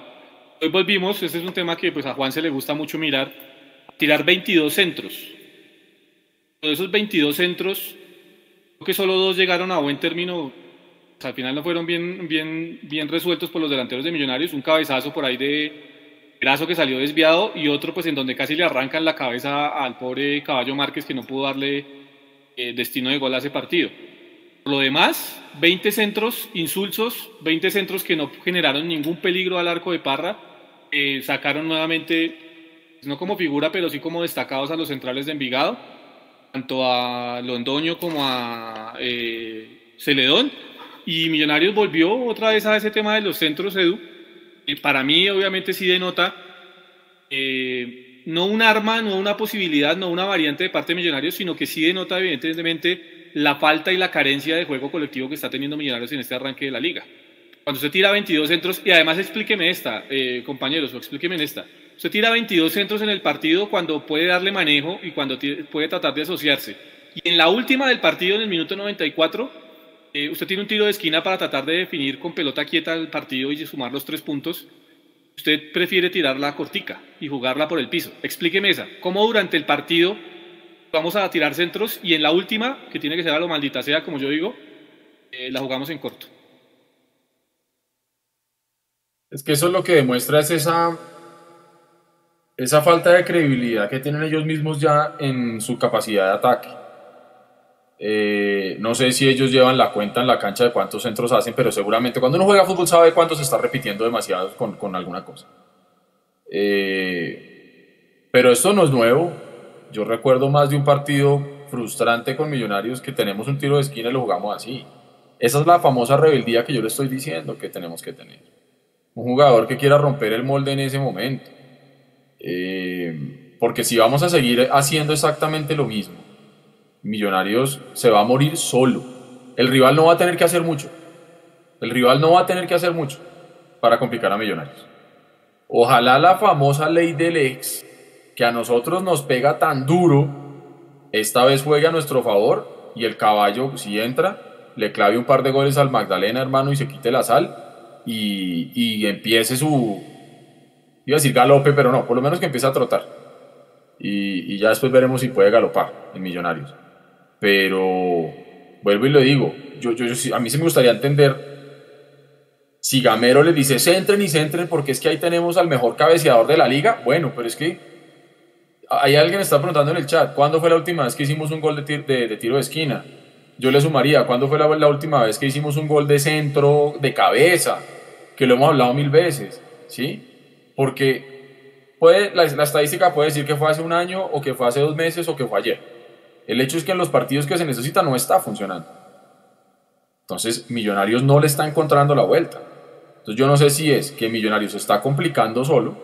Speaker 11: Hoy volvimos, este es un tema que pues a Juan se le gusta mucho mirar, tirar 22 centros. De esos 22 centros, creo que solo dos llegaron a buen término, pues, al final no fueron bien, bien, bien resueltos por los delanteros de Millonarios, un cabezazo por ahí de brazo que salió desviado y otro pues en donde casi le arrancan la cabeza al pobre Caballo Márquez que no pudo darle eh, destino de gol a ese partido. Por lo demás, 20 centros insulsos, 20 centros que no generaron ningún peligro al arco de Parra, eh, sacaron nuevamente, pues, no como figura, pero sí como destacados a los centrales de Envigado, tanto a Londoño como a eh, Celedón, y Millonarios volvió otra vez a ese tema de los centros, Edu, para mí obviamente sí denota eh, no un arma, no una posibilidad, no una variante de parte de Millonarios, sino que sí denota evidentemente la falta y la carencia de juego colectivo que está teniendo Millonarios en este arranque de la liga. Cuando usted tira 22 centros, y además explíqueme esta, eh, compañeros, o explíqueme esta, usted tira 22 centros en el partido cuando puede darle manejo y cuando puede tratar de asociarse. Y en la última del partido, en el minuto 94, eh, usted tiene un tiro de esquina para tratar de definir con pelota quieta el partido y sumar los tres puntos. Usted prefiere tirarla cortica y jugarla por el piso. Explíqueme esa. ¿Cómo durante el partido vamos a tirar centros y en la última, que tiene que ser a lo maldita sea, como yo digo, eh, la jugamos en corto?
Speaker 12: Es que eso es lo que demuestra es esa, esa falta de credibilidad que tienen ellos mismos ya en su capacidad de ataque. Eh, no sé si ellos llevan la cuenta en la cancha de cuántos centros hacen, pero seguramente cuando uno juega fútbol sabe cuántos se está repitiendo demasiado con, con alguna cosa. Eh, pero esto no es nuevo. Yo recuerdo más de un partido frustrante con Millonarios que tenemos un tiro de esquina y lo jugamos así. Esa es la famosa rebeldía que yo le estoy diciendo que tenemos que tener. Un jugador que quiera romper el molde en ese momento. Eh, porque si vamos a seguir haciendo exactamente lo mismo, Millonarios se va a morir solo. El rival no va a tener que hacer mucho. El rival no va a tener que hacer mucho para complicar a Millonarios. Ojalá la famosa ley del ex, que a nosotros nos pega tan duro, esta vez juegue a nuestro favor y el caballo, si entra, le clave un par de goles al Magdalena, hermano, y se quite la sal y, y empiece su. Iba a decir galope, pero no, por lo menos que empiece a trotar. Y, y ya después veremos si puede galopar en Millonarios. Pero vuelvo y lo digo, yo, a mí sí me gustaría entender si Gamero le dice centren y centren porque es que ahí tenemos al mejor cabeceador de la liga. Bueno, pero es que hay alguien está preguntando en el chat, ¿cuándo fue la última vez que hicimos un gol de, de, tiro de esquina? Yo le sumaría, ¿cuándo fue la, última vez que hicimos un gol de centro, de cabeza? Que lo hemos hablado mil veces, ¿sí? Porque puede, la, la estadística puede decir que fue hace un año o que fue hace dos meses o que fue ayer. El hecho es que en los partidos que se necesita no está funcionando. Entonces, Millonarios no le está encontrando la vuelta. Entonces, yo no sé si es que Millonarios se está complicando solo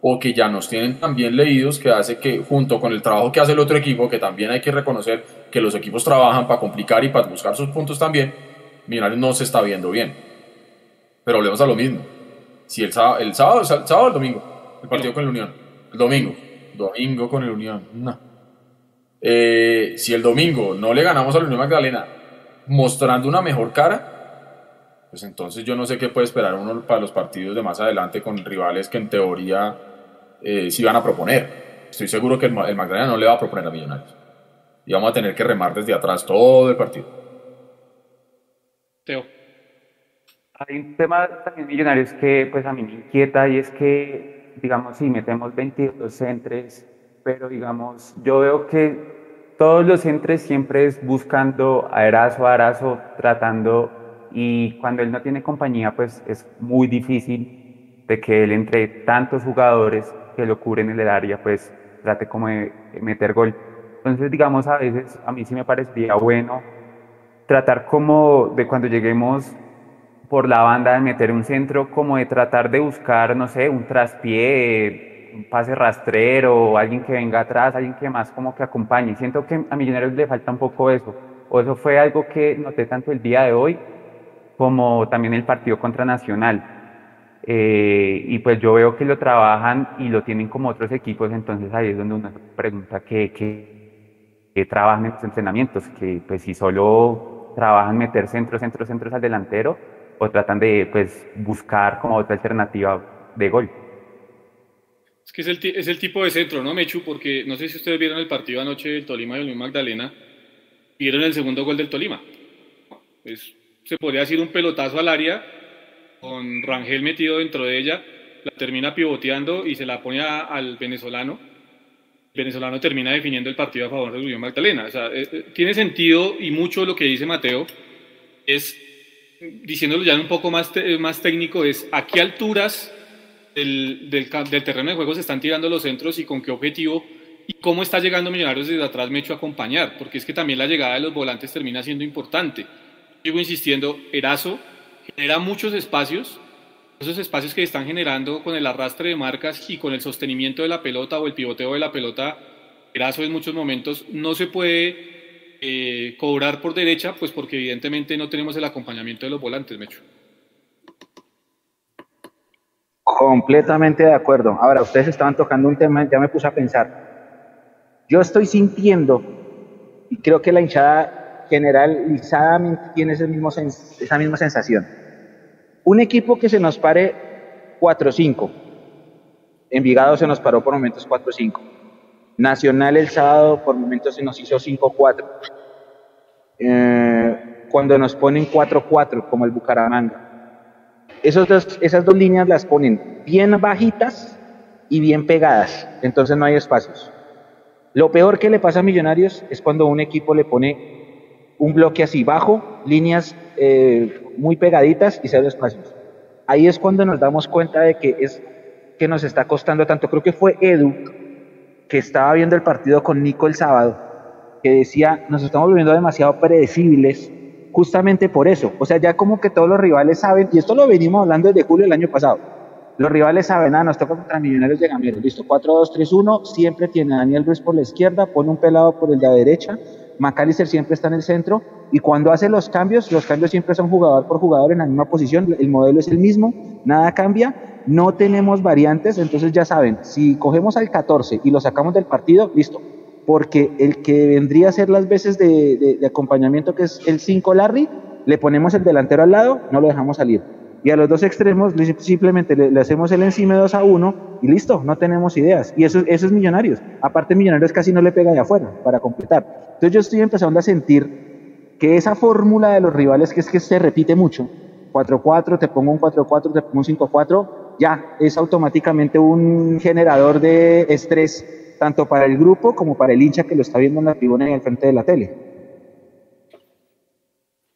Speaker 12: o que ya nos tienen tan bien leídos que hace que, junto con el trabajo que hace el otro equipo, que también hay que reconocer que los equipos trabajan para complicar y para buscar sus puntos también, Millonarios no se está viendo bien. Pero volvemos a lo mismo. Si el sábado, el sábado, el sábado o el domingo, el partido con el Unión. El domingo. Domingo con el Unión. No. Eh, si el domingo no le ganamos a la Unión Magdalena mostrando una mejor cara, pues entonces yo no sé qué puede esperar uno para los partidos de más adelante con rivales que en teoría eh, sí van a proponer. Estoy seguro que el, Magdalena no le va a proponer a Millonarios. Y vamos a tener que remar desde atrás todo el partido.
Speaker 11: Teo.
Speaker 13: Hay un tema también Millonarios que pues a mí me inquieta y es que, digamos, si metemos 22 centros pero digamos, yo veo que todos los entres siempre es buscando a Erazo, a Erazo, tratando, y cuando él no tiene compañía, pues es muy difícil de que él entre tantos jugadores que lo cubren en el área, pues trate como de meter gol. Entonces, digamos, a veces a mí sí me parecería bueno tratar como de cuando lleguemos por la banda de meter un centro, como de tratar de buscar, no sé, un traspié, un pase rastrero, alguien que venga atrás, alguien que más como que acompañe. Siento que a Millonarios le falta un poco eso. O eso fue algo que noté tanto el día de hoy como también el partido contra Nacional. Eh, y pues yo veo que lo trabajan y lo tienen como otros equipos, entonces ahí es donde uno pregunta qué, qué, trabajan en los entrenamientos, que pues si solo trabajan meter centros, centros, centros al delantero o tratan de pues buscar como otra alternativa de gol.
Speaker 11: Es que es el, es el tipo de centro, ¿no, Mechu? Porque no sé si ustedes vieron el partido anoche del Tolima y el Magdalena, vieron el segundo gol del Tolima. se podría decir un pelotazo al área, con Rangel metido dentro de ella, la termina pivoteando y se la pone al venezolano. El venezolano termina definiendo el partido a favor del Unión Magdalena. O sea, eh, eh, tiene sentido y mucho lo que dice Mateo es, diciéndolo ya un poco más, más técnico, es a qué alturas del, del, terreno de juego se están tirando los centros y con qué objetivo y cómo está llegando Millonarios desde atrás me hecho acompañar, porque es que también la llegada de los volantes termina siendo importante. Sigo insistiendo, Erazo genera muchos espacios, esos espacios que están generando con el arrastre de marcas y con el sostenimiento de la pelota o el pivoteo de la pelota, Erazo en muchos momentos no se puede eh, cobrar por derecha, pues porque evidentemente no tenemos el acompañamiento de los volantes, Mecho.
Speaker 15: Completamente de acuerdo. Ahora, ustedes estaban tocando un tema, ya me puse a pensar. Yo estoy sintiendo, y creo que la hinchada generalizadamente tiene ese mismo esa misma sensación. Un equipo que se nos pare 4-5. Envigado se nos paró por momentos 4-5. Nacional el sábado por momentos se nos hizo 5-4. Eh, cuando nos ponen 4-4, como el Bucaramanga esas dos líneas las ponen bien bajitas y bien pegadas, entonces no hay espacios. Lo peor que le pasa a Millonarios es cuando un equipo le pone un bloque así bajo, líneas eh, muy pegaditas y cero espacios. Ahí es cuando nos damos cuenta de que es que nos está costando tanto. Creo que fue Edu que estaba viendo el partido con Nico el sábado, que decía, nos estamos volviendo demasiado predecibles justamente por eso. O sea, ya como que todos los rivales saben, y esto lo venimos hablando desde julio del año pasado, los rivales saben, ah, nos toca contra Millonarios de Gamero, listo, 4-2-3-1, siempre tiene a Daniel Ruiz por la izquierda, pone un pelado por el de la derecha, McAllister siempre está en el centro, y cuando hace los cambios, los cambios siempre son jugador por jugador en la misma posición, el modelo es el mismo, nada cambia, no tenemos variantes, entonces ya saben, si cogemos al 14 y lo sacamos del partido, listo, porque el que vendría a ser las veces de, acompañamiento, que es el 5 Larry, le ponemos el delantero al lado, no lo dejamos salir. Y a los dos extremos simplemente le, hacemos el encima 2 a 1 y listo, no tenemos ideas. Y eso, eso es Millonarios. Aparte, Millonarios casi no le pega de afuera para completar. Entonces yo estoy empezando a sentir que esa fórmula de los rivales, que es que se repite mucho, 4-4, te pongo un 4-4, te pongo un 5-4, ya es automáticamente un generador de estrés tanto para el grupo como para el hincha que lo está viendo en la tribuna y al frente de la tele.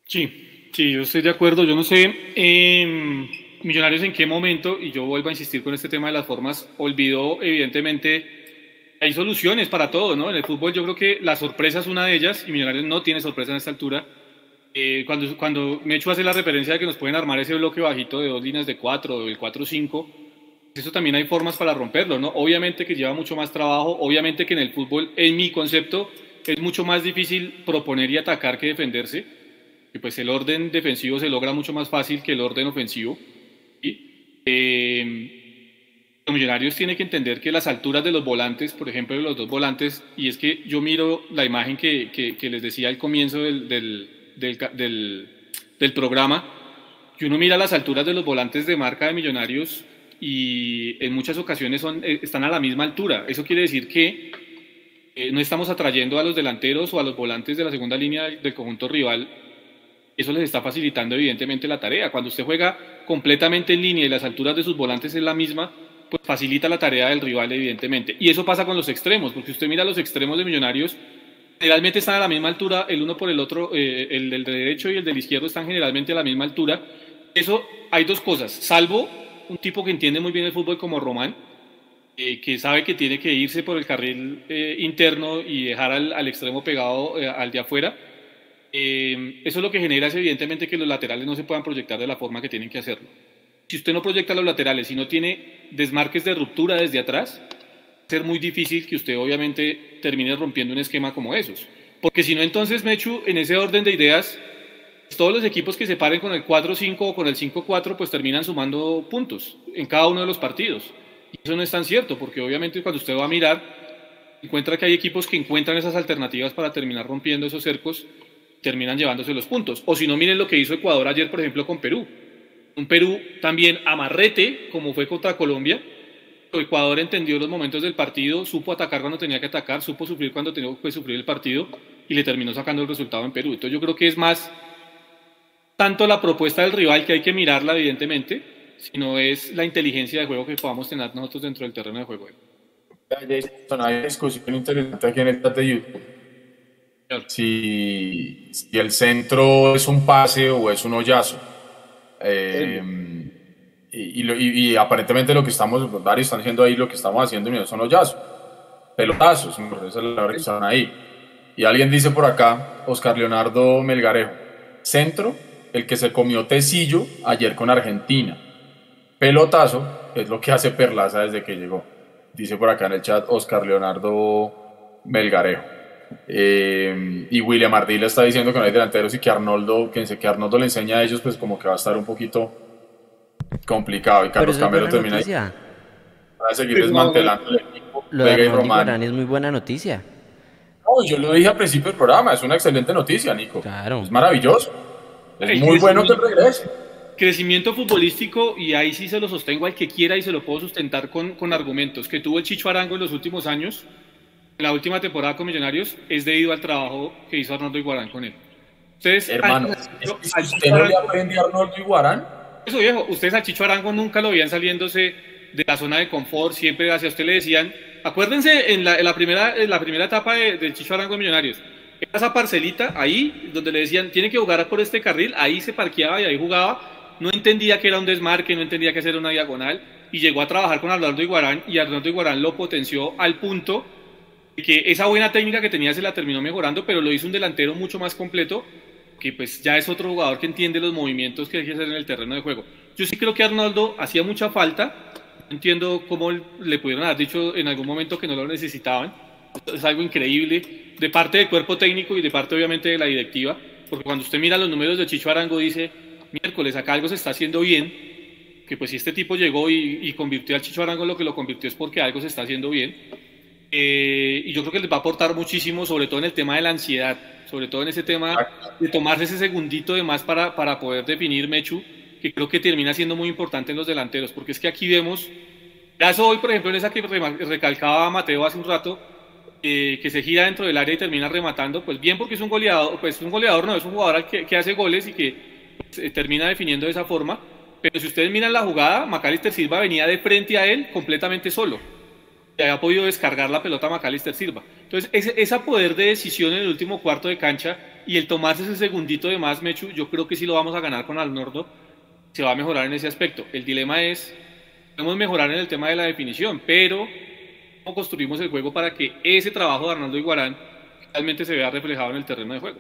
Speaker 11: Sí, sí, yo estoy de acuerdo. Yo no sé, eh, Millonarios en qué momento, y yo vuelvo a insistir con este tema de las formas, olvidó evidentemente, hay soluciones para todo, ¿no? En el fútbol yo creo que la sorpresa es una de ellas, y Millonarios no tiene sorpresa en esta altura. Eh, cuando, cuando Mecho hace la referencia de que nos pueden armar ese bloque bajito de dos líneas de cuatro o del 4-5, eso también hay formas para romperlo, ¿no? Obviamente que lleva mucho más trabajo, obviamente que en el fútbol, en mi concepto, es mucho más difícil proponer y atacar que defenderse, y pues el orden defensivo se logra mucho más fácil que el orden ofensivo. Y, eh, los millonarios tienen que entender que las alturas de los volantes, por ejemplo, de los dos volantes, y es que yo miro la imagen que, que, les decía al comienzo del, del, del, del programa, que uno mira las alturas de los volantes de marca de millonarios y en muchas ocasiones son, eh, están a la misma altura. Eso quiere decir que eh, no estamos atrayendo a los delanteros o a los volantes de la segunda línea del conjunto rival. Eso les está facilitando evidentemente la tarea. Cuando usted juega completamente en línea y las alturas de sus volantes es la misma, pues facilita la tarea del rival evidentemente. Y eso pasa con los extremos, porque usted mira los extremos de Millonarios, generalmente están a la misma altura, el uno por el otro, eh, el del derecho y el del izquierdo están generalmente a la misma altura. Eso hay dos cosas, salvo un tipo que entiende muy bien el fútbol como Román, eh, que sabe que tiene que irse por el carril eh, interno y dejar al, extremo pegado eh, al de afuera. eso lo que genera es evidentemente que los laterales no se puedan proyectar de la forma que tienen que hacerlo. Si usted no proyecta los laterales y no tiene desmarques de ruptura desde atrás, va a ser muy difícil que usted obviamente termine rompiendo un esquema como esos. Porque si no, entonces, Mechu, en ese orden de ideas, todos los equipos que se paren con el 4-5 o con el 5-4 pues terminan sumando puntos en cada uno de los partidos. Y eso no es tan cierto, porque obviamente cuando usted va a mirar, encuentra que hay equipos que encuentran esas alternativas para terminar rompiendo esos cercos, terminan llevándose los puntos. O si no, miren lo que hizo Ecuador ayer, por ejemplo, con Perú. Un Perú también amarrete, como fue contra Colombia. Ecuador entendió los momentos del partido, supo atacar cuando tenía que atacar, supo sufrir cuando tenía que sufrir el partido y le terminó sacando el resultado en Perú. Entonces yo creo que es más tanto la propuesta del rival que hay que mirarla evidentemente, sino es la inteligencia de juego que podamos tener nosotros dentro del terreno de juego.
Speaker 12: Hay una discusión interesante aquí en el chat de YouTube. Si, si, el centro es un pase o es un hoyazo. Eh, y, y, y, aparentemente lo que estamos, Dario están haciendo ahí, lo que estamos haciendo son hoyazos, pelotazos, esa es la verdad que están ahí. Y alguien dice por acá, Oscar Leonardo Melgarejo, centro, el que se comió Tecillo ayer con Argentina. Pelotazo es lo que hace Perlaza desde que llegó. Dice por acá en el chat Oscar Leonardo Melgarejo. Eh, y William Ardila está diciendo que no hay delanteros y que Arnoldo, que, que Arnoldo le enseña a ellos, pues como que va a estar un poquito complicado. Y Carlos Camero termina ahí. Va a seguir desmantelando el equipo.
Speaker 14: Lo de Arnoldo es muy buena noticia.
Speaker 12: No, yo lo dije al principio del programa, es una excelente noticia, Nico. Claro. Es maravilloso. Es muy bueno que regrese.
Speaker 11: Crecimiento futbolístico, y ahí sí se lo sostengo al que quiera y se lo puedo sustentar con, con argumentos, que tuvo el Chicho Arango en los últimos años, en la última temporada con Millonarios, es debido al trabajo que hizo Arnoldo Iguarán con él. Ustedes,
Speaker 12: Hermano, ¿usted no le aprende a Arnoldo Iguarán?
Speaker 11: Eso viejo, ustedes a Chicho Arango nunca lo veían saliéndose de la zona de confort, siempre hacia usted le decían, acuérdense en la, en la primera, en la primera etapa del de Chicho Arango Millonarios, esa parcelita ahí donde le decían tiene que jugar por este carril, ahí se parqueaba y ahí jugaba, no entendía que era un desmarque, no entendía que hacer una diagonal y llegó a trabajar con Arnoldo Iguarán y Arnoldo Iguarán lo potenció al punto de que esa buena técnica que tenía se la terminó mejorando, pero lo hizo un delantero mucho más completo que pues ya es otro jugador que entiende los movimientos que hay que hacer en el terreno de juego. Yo sí creo que Arnoldo hacía mucha falta, entiendo cómo le pudieron haber dicho en algún momento que no lo necesitaban, es algo increíble de parte del cuerpo técnico y de parte obviamente de la directiva, porque cuando usted mira los números de Chicho Arango dice, miércoles, acá algo se está haciendo bien, que pues si este tipo llegó y, convirtió al Chicho Arango lo que lo convirtió es porque algo se está haciendo bien. Eh, y yo creo que les va a aportar muchísimo, sobre todo en el tema de la ansiedad, sobre todo en ese tema de tomarse ese segundito de más para, para poder definir Mechu, que creo que termina siendo muy importante en los delanteros, porque es que aquí vemos, ya hoy, por ejemplo, en esa que recalcaba Mateo hace un rato, eh, que se gira dentro del área y termina rematando, pues bien porque es un goleador, pues un goleador no, es un jugador que, que hace goles y que pues, termina definiendo de esa forma, pero si ustedes miran la jugada, Macalister Silva venía de frente a él completamente solo, y había podido descargar la pelota Macalister Silva. Entonces, ese, ese poder de decisión en el último cuarto de cancha y el tomarse ese segundito de más, Mechu, yo creo que sí lo vamos a ganar con Alnordo, se va a mejorar en ese aspecto. El dilema es, podemos mejorar en el tema de la definición, pero cómo construimos el juego para que ese trabajo de Arnaldo Iguarán realmente se vea reflejado en el terreno de juego.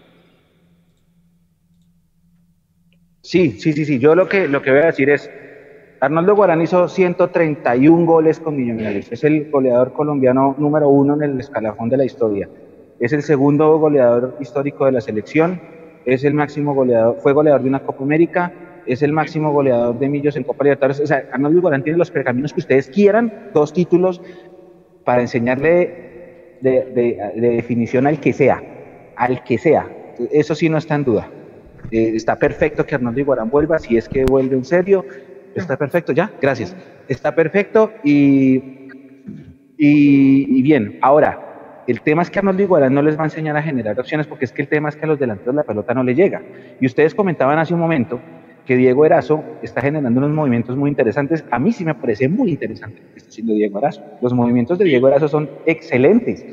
Speaker 15: Sí, sí, sí, sí. Yo lo que, lo que voy a decir es, Arnaldo Guarán hizo 131 goles con Millonarios. Es el goleador colombiano número uno en el escalafón de la historia. Es el segundo goleador histórico de la selección. Es el máximo goleador, fue goleador de una Copa América. Es el máximo goleador de Millos en Copa Libertadores. O sea, Arnaldo Guarán tiene los pergaminos que ustedes quieran, dos títulos para enseñarle de, definición al que sea, al que sea. Eso sí no está en duda. Eh, está perfecto que Arnaldo Iguarán vuelva, si es que vuelve en serio, está perfecto, ya, gracias. Está perfecto y, y, bien, ahora, el tema es que Arnoldo Iguarán no les va a enseñar a generar opciones porque es que el tema es que a los delanteros la pelota no le llega. Y ustedes comentaban hace un momento que Diego Erazo está generando unos movimientos muy interesantes. A mí sí me parece muy interesante lo que está haciendo Diego Erazo. Los movimientos de Diego Erazo son excelentes.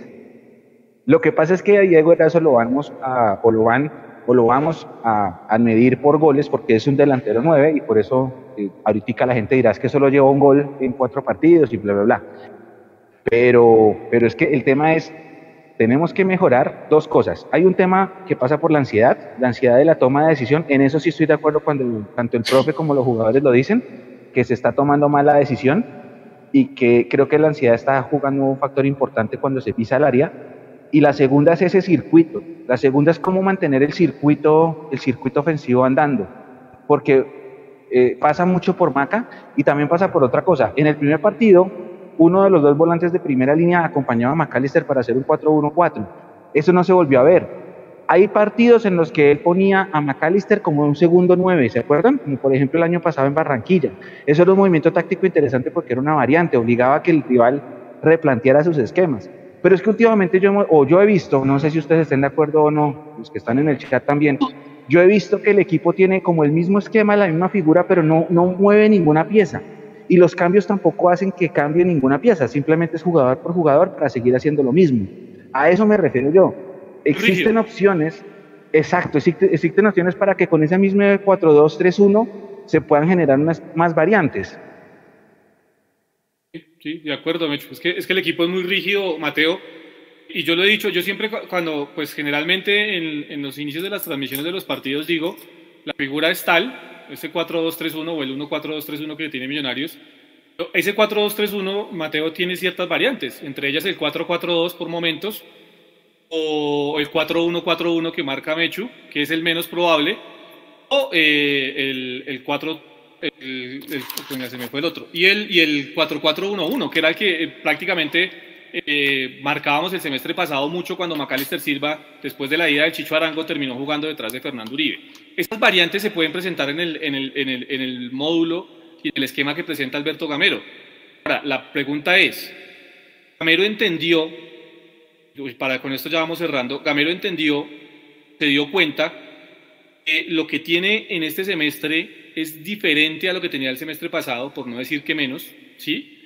Speaker 15: Lo que pasa es que a Diego Erazo lo vamos a, o lo van, o lo vamos a, medir por goles porque es un delantero 9 y por eso eh, ahorita la gente dirá es que solo lleva un gol en cuatro partidos y bla, bla, bla. Pero, pero es que el tema es tenemos que mejorar dos cosas. Hay un tema que pasa por la ansiedad, la ansiedad de la toma de decisión. En eso sí estoy de acuerdo cuando tanto el profe como los jugadores lo dicen, que se está tomando mal la decisión y que creo que la ansiedad está jugando un factor importante cuando se pisa el área. Y la segunda es ese circuito. La segunda es cómo mantener el circuito, el circuito ofensivo andando. Porque eh, pasa mucho por Maca y también pasa por otra cosa. En el primer partido uno de los dos volantes de primera línea acompañaba a McAllister para hacer un 4-1-4. Eso no se volvió a ver. hay partidos en los que él ponía a McAllister como un segundo nueve, ¿se acuerdan? Como por ejemplo el año pasado en Barranquilla. Eso era un movimiento táctico interesante porque era una variante, obligaba a que el rival replanteara sus esquemas. Pero es que últimamente yo, o yo he visto, no sé si ustedes estén de acuerdo o no, los que están en el chat también, yo he visto que el equipo tiene como el mismo esquema, la misma figura, pero no, no mueve ninguna pieza. Y los cambios tampoco hacen que cambie ninguna pieza, simplemente es jugador por jugador para seguir haciendo lo mismo. A eso me refiero yo. Existen opciones, exacto, existen, opciones para que con esa misma 4-2-3-1 se puedan generar más variantes.
Speaker 11: Sí, de acuerdo, Mecho. Es que, es que el equipo es muy rígido, Mateo. Y yo lo he dicho, yo siempre cuando, pues generalmente en, en los inicios de las transmisiones de los partidos digo, la figura es tal, ese 4-2-3-1 o el 1-4-2-3-1 que tiene Millonarios, ese 4-2-3-1, Mateo tiene ciertas variantes, entre ellas el 4-4-2 por momentos, o el 4-1-4-1 que marca Mechu, que es el menos probable, o eh, el, el 4, el, el otro, y el, y el 4-4-1-1, que era el que eh, prácticamente eh, marcábamos el semestre pasado mucho cuando Macalister Silva, después de la ida del Chicho Arango, terminó jugando detrás de Fernando Uribe. Estas variantes se pueden presentar en el, en el, en el, en el módulo y en el esquema que presenta Alberto Gamero. Ahora, la pregunta es, Gamero entendió para con esto ya vamos cerrando, Gamero entendió, se dio cuenta que lo que tiene en este semestre es diferente a lo que tenía el semestre pasado, por no decir que menos, ¿sí?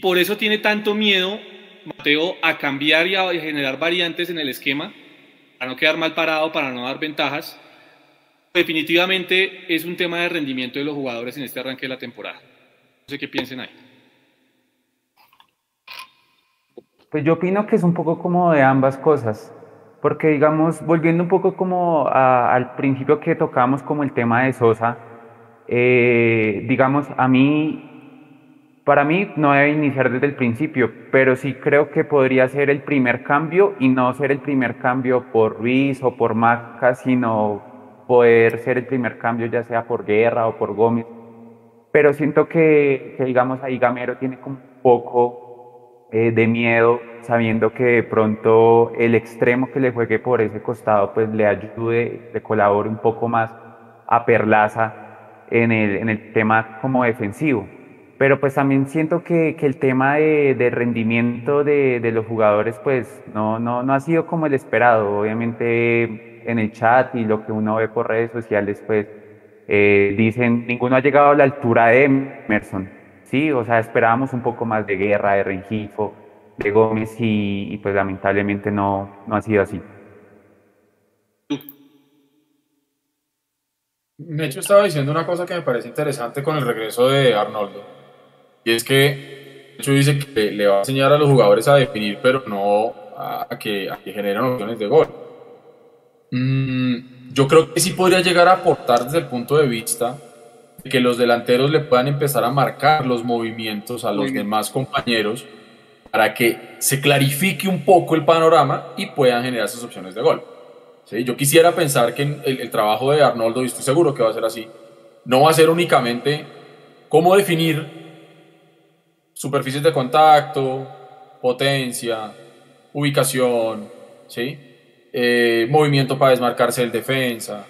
Speaker 11: Por eso tiene tanto miedo Mateo a cambiar y a generar variantes en el esquema, para no quedar mal parado, para no dar ventajas. Definitivamente es un tema de rendimiento de los jugadores en este arranque de la temporada. No sé qué piensen ahí.
Speaker 13: Pues yo opino que es un poco como de ambas cosas, porque digamos, volviendo un poco como al principio que tocamos como el tema de Sosa, eh, digamos, a mí, para mí no debe iniciar desde el principio, pero sí creo que podría ser el primer cambio y no ser el primer cambio por Ruiz o por Maca, sino poder ser el primer cambio ya sea por Guerra o por Gómez. Pero siento que, que digamos, ahí Gamero tiene como un poco eh, de miedo, sabiendo que de pronto el extremo que le juegue por ese costado pues le ayude, le colabore un poco más a Perlaza en el, en el tema como defensivo. Pero pues también siento que, que el tema de, de rendimiento de, de, los jugadores pues no, no, no ha sido como el esperado. Obviamente en el chat y lo que uno ve por redes sociales pues eh, dicen ninguno ha llegado a la altura de Emerson. Sí, o sea, esperábamos un poco más de guerra, de Rengifo, de Gómez y, pues lamentablemente no, no ha sido así.
Speaker 12: Mecho estaba diciendo una cosa que me parece interesante con el regreso de Arnoldo. Y es que Mecho dice que le va a enseñar a los jugadores a definir, pero no a que, a que generen opciones de gol. Mm, yo creo que sí podría llegar a aportar desde el punto de vista que los delanteros le puedan empezar a marcar los movimientos a los demás compañeros para que se clarifique un poco el panorama y puedan generar esas opciones de gol. ¿Sí? Yo quisiera pensar que el, el, trabajo de Arnoldo, y estoy seguro que va a ser así, no va a ser únicamente cómo definir superficies de contacto, potencia, ubicación, ¿sí? Eh, movimiento para desmarcarse el defensa.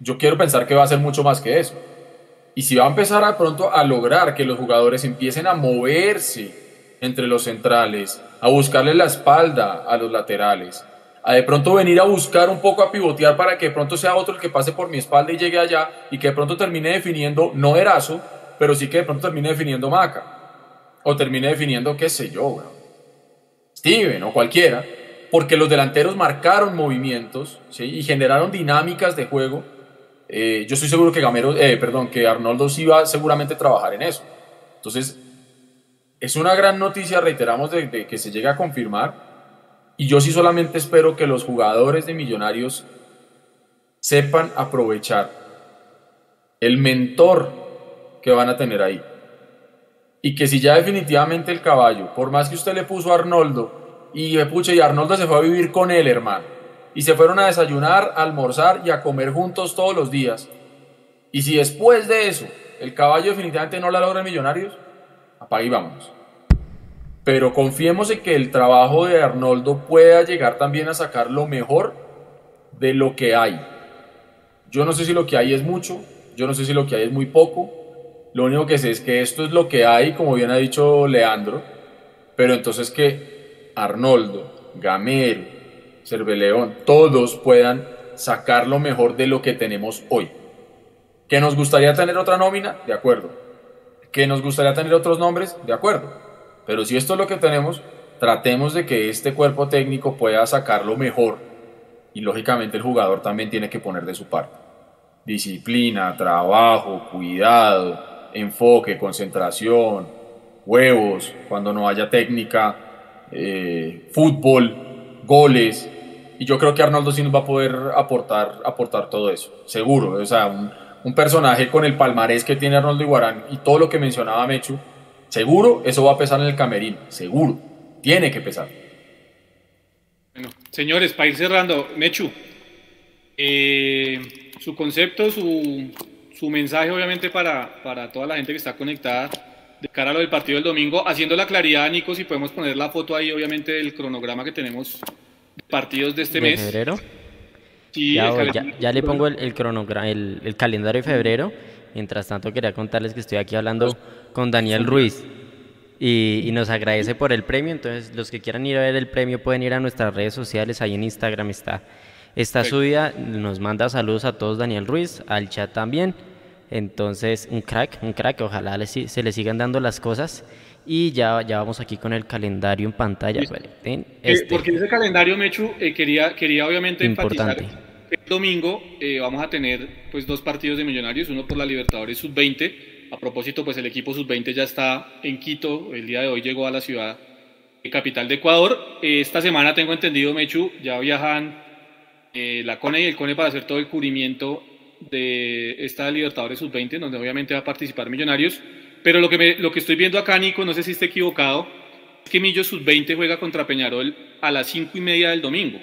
Speaker 12: Yo quiero pensar que va a ser mucho más que eso. Y si va a empezar a pronto a lograr que los jugadores empiecen a moverse entre los centrales, a buscarle la espalda a los laterales, a de pronto venir a buscar un poco a pivotear para que de pronto sea otro el que pase por mi espalda y llegue allá y que de pronto termine definiendo, no Erazo, pero sí que de pronto termine definiendo Maca. O termine definiendo, qué sé yo, Steven o cualquiera, porque los delanteros marcaron movimientos y generaron dinámicas de juego eh, yo estoy seguro que Gamero, eh, perdón, que Arnoldo sí va seguramente a trabajar en eso. Entonces, es una gran noticia, reiteramos, de, que se llegue a confirmar. Y yo sí solamente espero que los jugadores de Millonarios sepan aprovechar el mentor que van a tener ahí. Y que si ya definitivamente el caballo, por más que usted le puso a Arnoldo, y, pucha, y Arnoldo se fue a vivir con él, hermano y se fueron a desayunar, a almorzar y a comer juntos todos los días. Y si después de eso el caballo definitivamente no la logra Millonarios, apague y. Pero confiemos en que el trabajo de Arnoldo pueda llegar también a sacar lo mejor de lo que hay. Yo no sé si lo que hay es mucho, yo no sé si lo que hay es muy poco. Lo único que sé es que esto es lo que hay, como bien ha dicho Leandro, pero entonces que Arnoldo, Gamero, Cerveleón, todos puedan sacar lo mejor de lo que tenemos hoy. ¿Que nos gustaría tener otra nómina? De acuerdo. ¿Que nos gustaría tener otros nombres? De acuerdo. Pero si esto es lo que tenemos, tratemos de que este cuerpo técnico pueda sacar lo mejor. Y lógicamente el jugador también tiene que poner de su parte. Disciplina, trabajo, cuidado, enfoque, concentración, huevos, cuando no haya técnica, eh, fútbol, goles. Y yo creo que Arnoldo sí nos va a poder aportar, aportar todo eso, seguro. O sea, un, un personaje con el palmarés que tiene Arnoldo Iguarán y todo lo que mencionaba Mechu, seguro eso va a pesar en el camerino, seguro, tiene que pesar.
Speaker 11: Bueno, señores, para ir cerrando, Mechu, eh, su concepto, su, su mensaje obviamente para, para toda la gente que está conectada de cara a lo del partido del domingo, haciendo la claridad, Nico, si podemos poner la foto ahí, obviamente, del cronograma que tenemos de partidos de este
Speaker 14: ¿De
Speaker 11: mes.
Speaker 14: febrero?
Speaker 11: Sí,
Speaker 14: ya,
Speaker 11: el
Speaker 14: voy, ya-
Speaker 11: calendario.
Speaker 14: ya le pongo el, el, el, el calendario de febrero. Mientras tanto, quería contarles que estoy aquí hablando con Daniel Ruiz y, y nos agradece por el premio. Entonces, los que quieran ir a ver el premio pueden ir a nuestras redes sociales. Ahí en Instagram está, está
Speaker 11: Perfecto.
Speaker 14: subida. Nos manda saludos a todos, Daniel Ruiz, al chat también. Entonces, un crack, un crack. Ojalá le se le sigan dando las cosas. Y ya, ya vamos aquí con el calendario en pantalla. Esperen,
Speaker 11: Eh,
Speaker 14: este.
Speaker 11: porque ese calendario, Mechu, eh, quería, quería obviamente
Speaker 14: Importante.
Speaker 11: enfatizar que el domingo eh, vamos a tener pues dos partidos de Millonarios, uno por la Libertadores Sub-20. A propósito, pues el equipo Sub-20 ya está en Quito, el día de hoy llegó a la ciudad eh, capital de Ecuador. Esta semana tengo entendido, Mechu, ya viajan eh, la CONE y el CONE para hacer todo el cubrimiento de esta Libertadores Sub-20, donde obviamente va a participar Millonarios. Pero lo que, lo que estoy viendo acá, Nico, no sé si esté equivocado, es que Millo Sub-20 juega contra Peñarol a las 5 y media del domingo.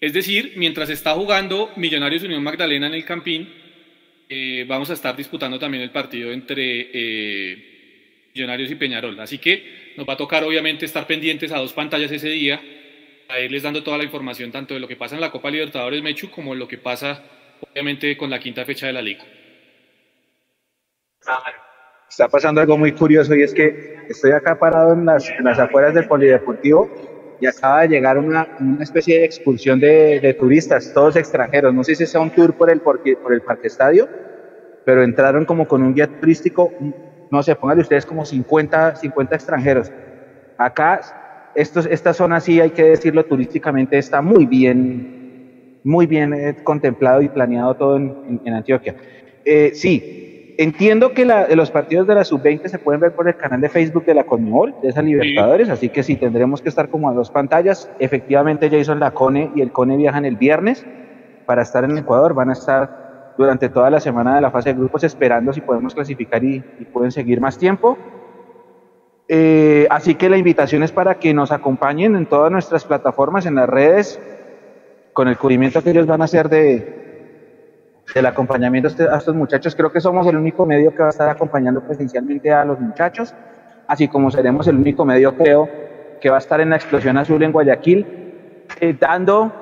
Speaker 11: Es decir, mientras está jugando Millonarios Unión Magdalena en el Campín, eh, vamos a estar disputando también el partido entre eh, Millonarios y Peñarol. Así que nos va a tocar obviamente estar pendientes a dos pantallas ese día, a irles dando toda la información tanto de lo que pasa en la Copa Libertadores Mechu como lo que pasa obviamente con la quinta fecha de la liga.
Speaker 15: Está pasando algo muy curioso y es que estoy acá parado en las, en las afueras del Polideportivo y acaba de llegar una, una especie de excursión de, de turistas, todos extranjeros. No sé si sea un tour por el, por, por el Parque Estadio, pero entraron como con un guía turístico, no sé, pónganle ustedes como 50, 50 extranjeros. Acá, estos, esta zona sí, hay que decirlo turísticamente, está muy bien, muy bien eh, contemplado y planeado todo en, en- en Antioquia. Eh, sí, entiendo que la- los partidos de la sub-20 se pueden ver por el canal de Facebook de la Conmebol, de esa Libertadores, así que sí, tendremos que estar como a dos pantallas. Efectivamente, Jason Lacone y el Cone viajan el viernes para estar en Ecuador, van a estar durante toda la semana de la fase de grupos esperando si podemos clasificar y, y pueden seguir más tiempo. Eh, así que la invitación es para que nos acompañen en todas nuestras plataformas, en las redes, con el cubrimiento que ellos van a hacer de, del acompañamiento a este- a estos muchachos. Creo que somos el único medio que va a estar acompañando presencialmente a los muchachos, así como seremos el único medio, creo, que va a estar en la explosión azul en Guayaquil, eh, dando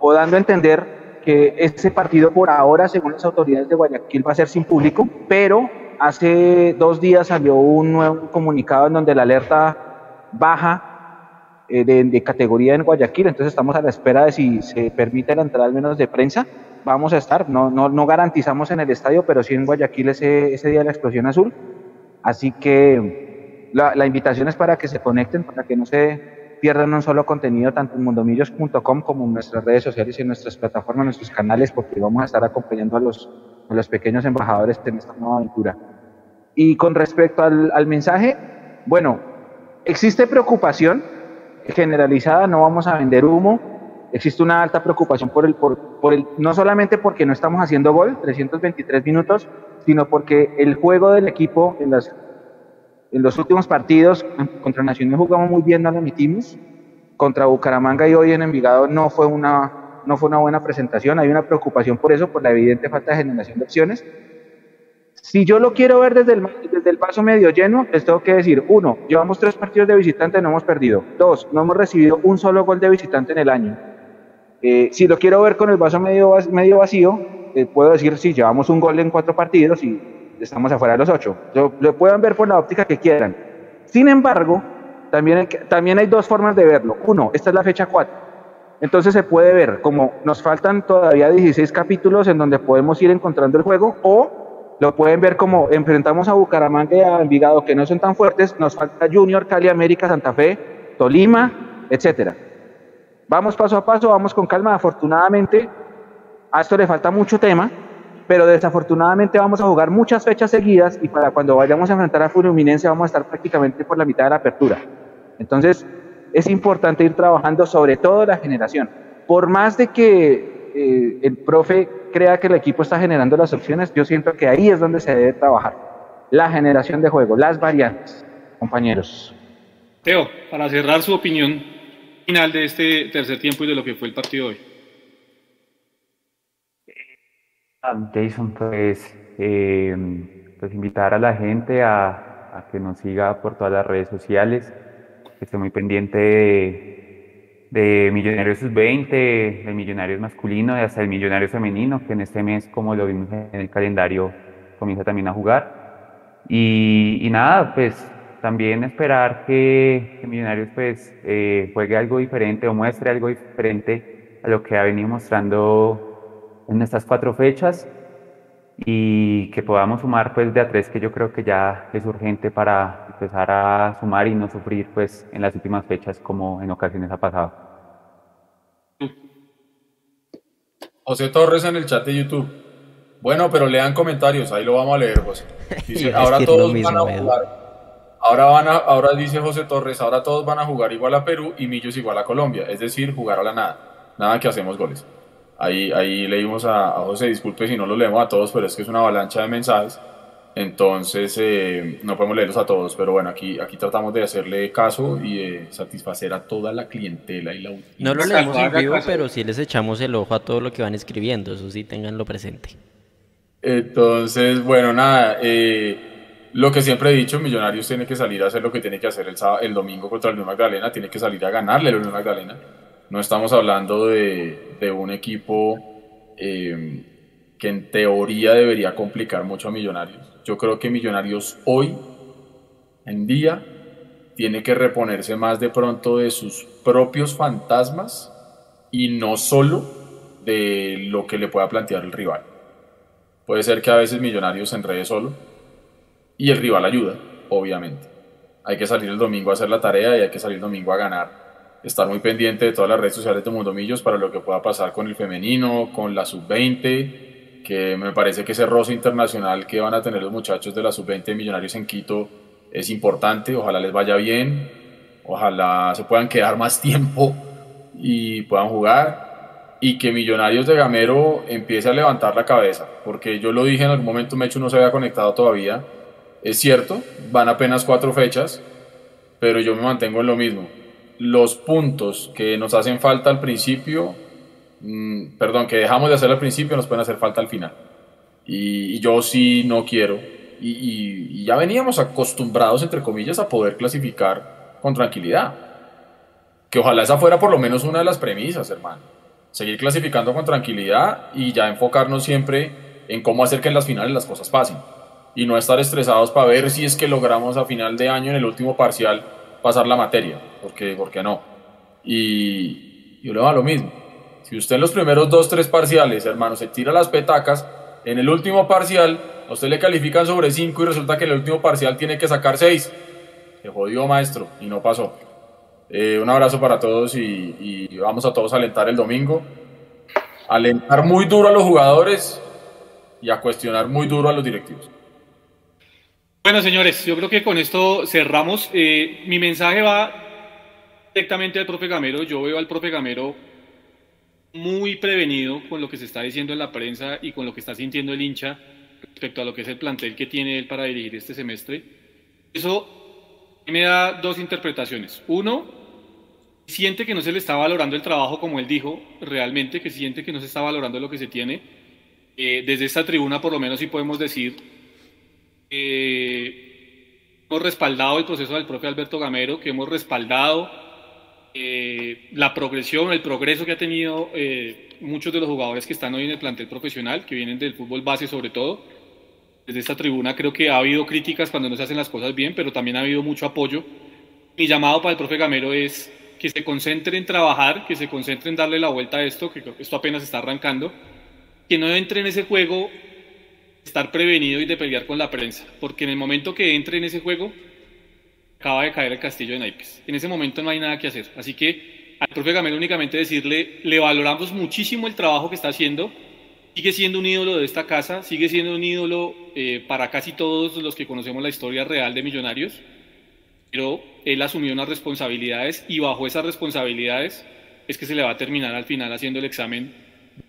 Speaker 15: o dando a entender que ese partido por ahora, según las autoridades de Guayaquil, va a ser sin público, pero hace dos días salió un nuevo comunicado en donde la alerta baja eh, de, de categoría en Guayaquil, entonces estamos a la espera de si se permite la entrada al menos de prensa, vamos a estar, no, no, no garantizamos en el estadio, pero sí en Guayaquil ese, ese día de la explosión azul, así que la, la invitación es para que se conecten, para que no se pierdan un solo contenido tanto en mundomillos.com como en nuestras redes sociales y en nuestras plataformas, en nuestros canales, porque vamos a estar acompañando a los, a los pequeños embajadores en esta nueva aventura. Y con respecto al, al mensaje, bueno, existe preocupación generalizada, no vamos a vender humo, existe una alta preocupación por el, por, por el, no solamente porque no estamos haciendo gol, 323 minutos, sino porque el juego del equipo en, las, en los últimos partidos contra Nacional jugamos muy bien, no lo emitimos, contra Bucaramanga y hoy en Envigado no fue una, no fue una buena presentación, hay una preocupación por eso, por la evidente falta de generación de opciones. Si yo lo quiero ver desde el, desde el vaso medio lleno, les tengo que decir, uno, llevamos tres partidos de visitante, no hemos perdido. Dos, no hemos recibido un solo gol de visitante en el año. Eh, si lo quiero ver con el vaso medio, medio vacío, eh, puedo decir si llevamos un gol en cuatro partidos y estamos afuera de los ocho. Lo, lo ver por la óptica que quieran. Sin embargo, también hay, también hay dos formas de verlo. Uno, esta es la fecha 4. Entonces se puede ver como nos faltan todavía 16 capítulos en donde podemos ir encontrando el juego o lo pueden ver como enfrentamos a Bucaramanga y a Envigado que no son tan fuertes, nos falta Junior, Cali, América, Santa Fe, Tolima, etcétera. Vamos paso a paso, vamos con calma. Afortunadamente, a esto le falta mucho tema, pero desafortunadamente vamos a jugar muchas fechas seguidas y para cuando vayamos a enfrentar a Fluminense vamos a estar prácticamente por la mitad de la apertura. Entonces, es importante ir trabajando sobre todo la generación. Por más de que eh, el profe crea que el equipo está generando las opciones, yo siento que ahí es donde se debe trabajar. La generación de juego, las variantes, compañeros.
Speaker 11: Teo, para cerrar su opinión final de este tercer tiempo y de lo que fue el partido hoy.
Speaker 13: Jason, pues, eh, pues invitar a la gente a, a que nos siga por todas las redes sociales Estoy muy pendiente de, de Millonarios Sub-20, de Millonarios masculino y hasta el Millonarios femenino, que en este mes, como lo vimos en el calendario, comienza también a jugar. Y, y nada, pues también esperar que, que Millonarios pues eh, juegue algo diferente o muestre algo diferente a lo que ha venido mostrando en estas cuatro fechas y que podamos sumar pues de a tres que yo creo que ya es urgente para empezar a sumar y no sufrir pues en las últimas fechas como en ocasiones ha pasado.
Speaker 12: José Torres en el chat de YouTube. Bueno, pero lean comentarios, ahí lo vamos a leer, José. Dice, ahora todos van a jugar. Ahora, van a, ahora dice José Torres, ahora todos van a jugar igual a Perú y Millos igual a Colombia, es decir, jugar a la nada. Nada que hacemos goles. Ahí, ahí leímos a, a, José, disculpe si no lo leemos a todos, pero es que es una avalancha de mensajes. Entonces, eh, no podemos leerlos a todos, pero bueno, aquí, aquí tratamos de hacerle caso y de satisfacer a toda la clientela y la
Speaker 14: No lo leemos en vivo, pero sí les echamos el ojo a todo lo que van escribiendo, eso sí, tenganlo presente.
Speaker 12: Entonces, bueno, nada, eh, lo que siempre he dicho, Millonarios tiene que salir a hacer lo que tiene que hacer el, sábado, el domingo contra el Unión Magdalena, tiene que salir a ganarle al Unión Magdalena no estamos hablando de, de un equipo eh, que en teoría debería complicar mucho a Millonarios. Yo creo que Millonarios hoy en día tiene que reponerse más de pronto de sus propios fantasmas y no solo de lo que le pueda plantear el rival. Puede ser que a veces Millonarios se enrede solo y el rival ayuda, obviamente. Hay que salir el domingo a hacer la tarea y hay que salir el domingo a ganar estar muy pendiente de todas las redes sociales de Mundo Millos para lo que pueda pasar con el femenino, con la sub-20, que me parece que ese roce internacional que van a tener los muchachos de la sub-20 Millonarios en Quito es importante, ojalá les vaya bien, ojalá se puedan quedar más tiempo y puedan jugar. Y que Millonarios de Gamero empiece a levantar la cabeza, porque yo lo dije en algún momento, Mecho no se había conectado todavía, es cierto, van apenas cuatro fechas, pero yo me mantengo en lo mismo. Los puntos que nos hacen falta al principio, mmm, perdón, que dejamos de hacer al principio, nos pueden hacer falta al final. Y, yo sí no quiero. Y, ya veníamos acostumbrados, entre comillas, a poder clasificar con tranquilidad. Que ojalá esa fuera por lo menos una de las premisas, hermano. Seguir clasificando con tranquilidad y ya enfocarnos siempre en cómo hacer que en las finales las cosas pasen. Y no estar estresados para ver si es que logramos a final de año en el último parcial pasar la materia, porque, porque no. Y yo le va lo mismo. Si usted en los primeros dos, tres parciales, hermano, se tira las petacas, en el último parcial a usted le califican sobre 5 y resulta que en el último parcial tiene que sacar 6. Se jodió, maestro, y no pasó. Eh, un abrazo para todos y, y vamos a todos alentar el domingo. Alentar muy duro a los jugadores y a cuestionar muy duro a los directivos.
Speaker 11: Bueno, señores, yo creo que con esto cerramos. Eh, mi mensaje va directamente al profe Gamero. Yo veo al profe Gamero muy prevenido con lo que se está diciendo en la prensa y con lo que está sintiendo el hincha respecto a lo que es el plantel que tiene él para dirigir este semestre. Eso me da dos interpretaciones. Uno, siente que no se le está valorando el trabajo como él dijo, realmente, que siente que no se está valorando lo que se tiene. Eh, desde esta tribuna, por lo menos, sí podemos decir eh, hemos respaldado el proceso del propio Alberto Gamero, que hemos respaldado eh, la progresión, el progreso que ha tenido eh, muchos de los jugadores que están hoy en el plantel profesional, que vienen del fútbol base sobre todo. Desde esta tribuna creo que ha habido críticas cuando no se hacen las cosas bien, pero también ha habido mucho apoyo. Mi llamado para el profe Gamero es que se concentre en trabajar, que se concentre en darle la vuelta a esto, que esto apenas está arrancando, que no entre en ese juego estar prevenido y de pelear con la prensa, porque en el momento que entre en ese juego, acaba de caer el castillo de naipes. En ese momento no hay nada que hacer. Así que al profe Gamero únicamente decirle, le valoramos muchísimo el trabajo que está haciendo, sigue siendo un ídolo de esta casa, sigue siendo un ídolo eh, para casi todos los que conocemos la historia real de Millonarios, pero él asumió unas responsabilidades y bajo esas responsabilidades es que se le va a terminar al final haciendo el examen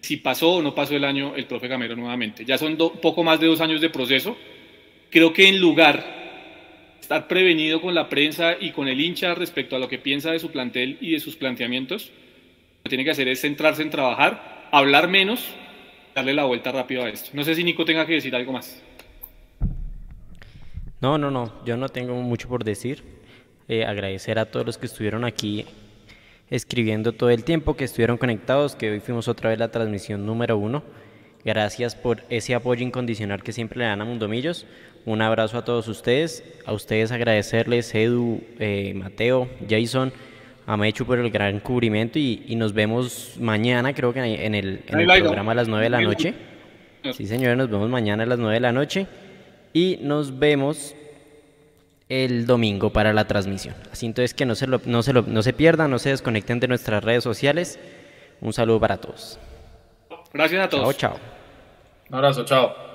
Speaker 11: si pasó o no pasó el año el profe Gamero nuevamente. Ya son poco más de dos años de proceso. Creo que en lugar estar prevenido con la prensa y con el hincha respecto a lo que piensa de su plantel y de sus planteamientos, lo que tiene que hacer es centrarse en trabajar, hablar menos, darle la vuelta rápido a esto. No sé si Nico tenga que decir algo más.
Speaker 14: No, no, no, yo no tengo mucho por decir. Eh, agradecer a todos los que estuvieron aquí escribiendo todo el tiempo, que estuvieron conectados, que hoy fuimos otra vez la transmisión número uno. Gracias por ese apoyo incondicional que siempre le dan a Mundomillos. Un abrazo a todos ustedes. A ustedes agradecerles, Edu, eh, Mateo, Jason, a Mechu por el gran cubrimiento y, nos vemos mañana, creo que en el, en el programa a las 9 de la noche. Sí, señores, nos vemos mañana a las 9 de la noche y nos vemos el domingo para la transmisión. Así entonces que no se, no, se no se pierdan, no se desconecten de nuestras redes sociales. Un saludo para todos.
Speaker 11: Gracias a todos.
Speaker 14: Chao, chao.
Speaker 16: Un abrazo, chao.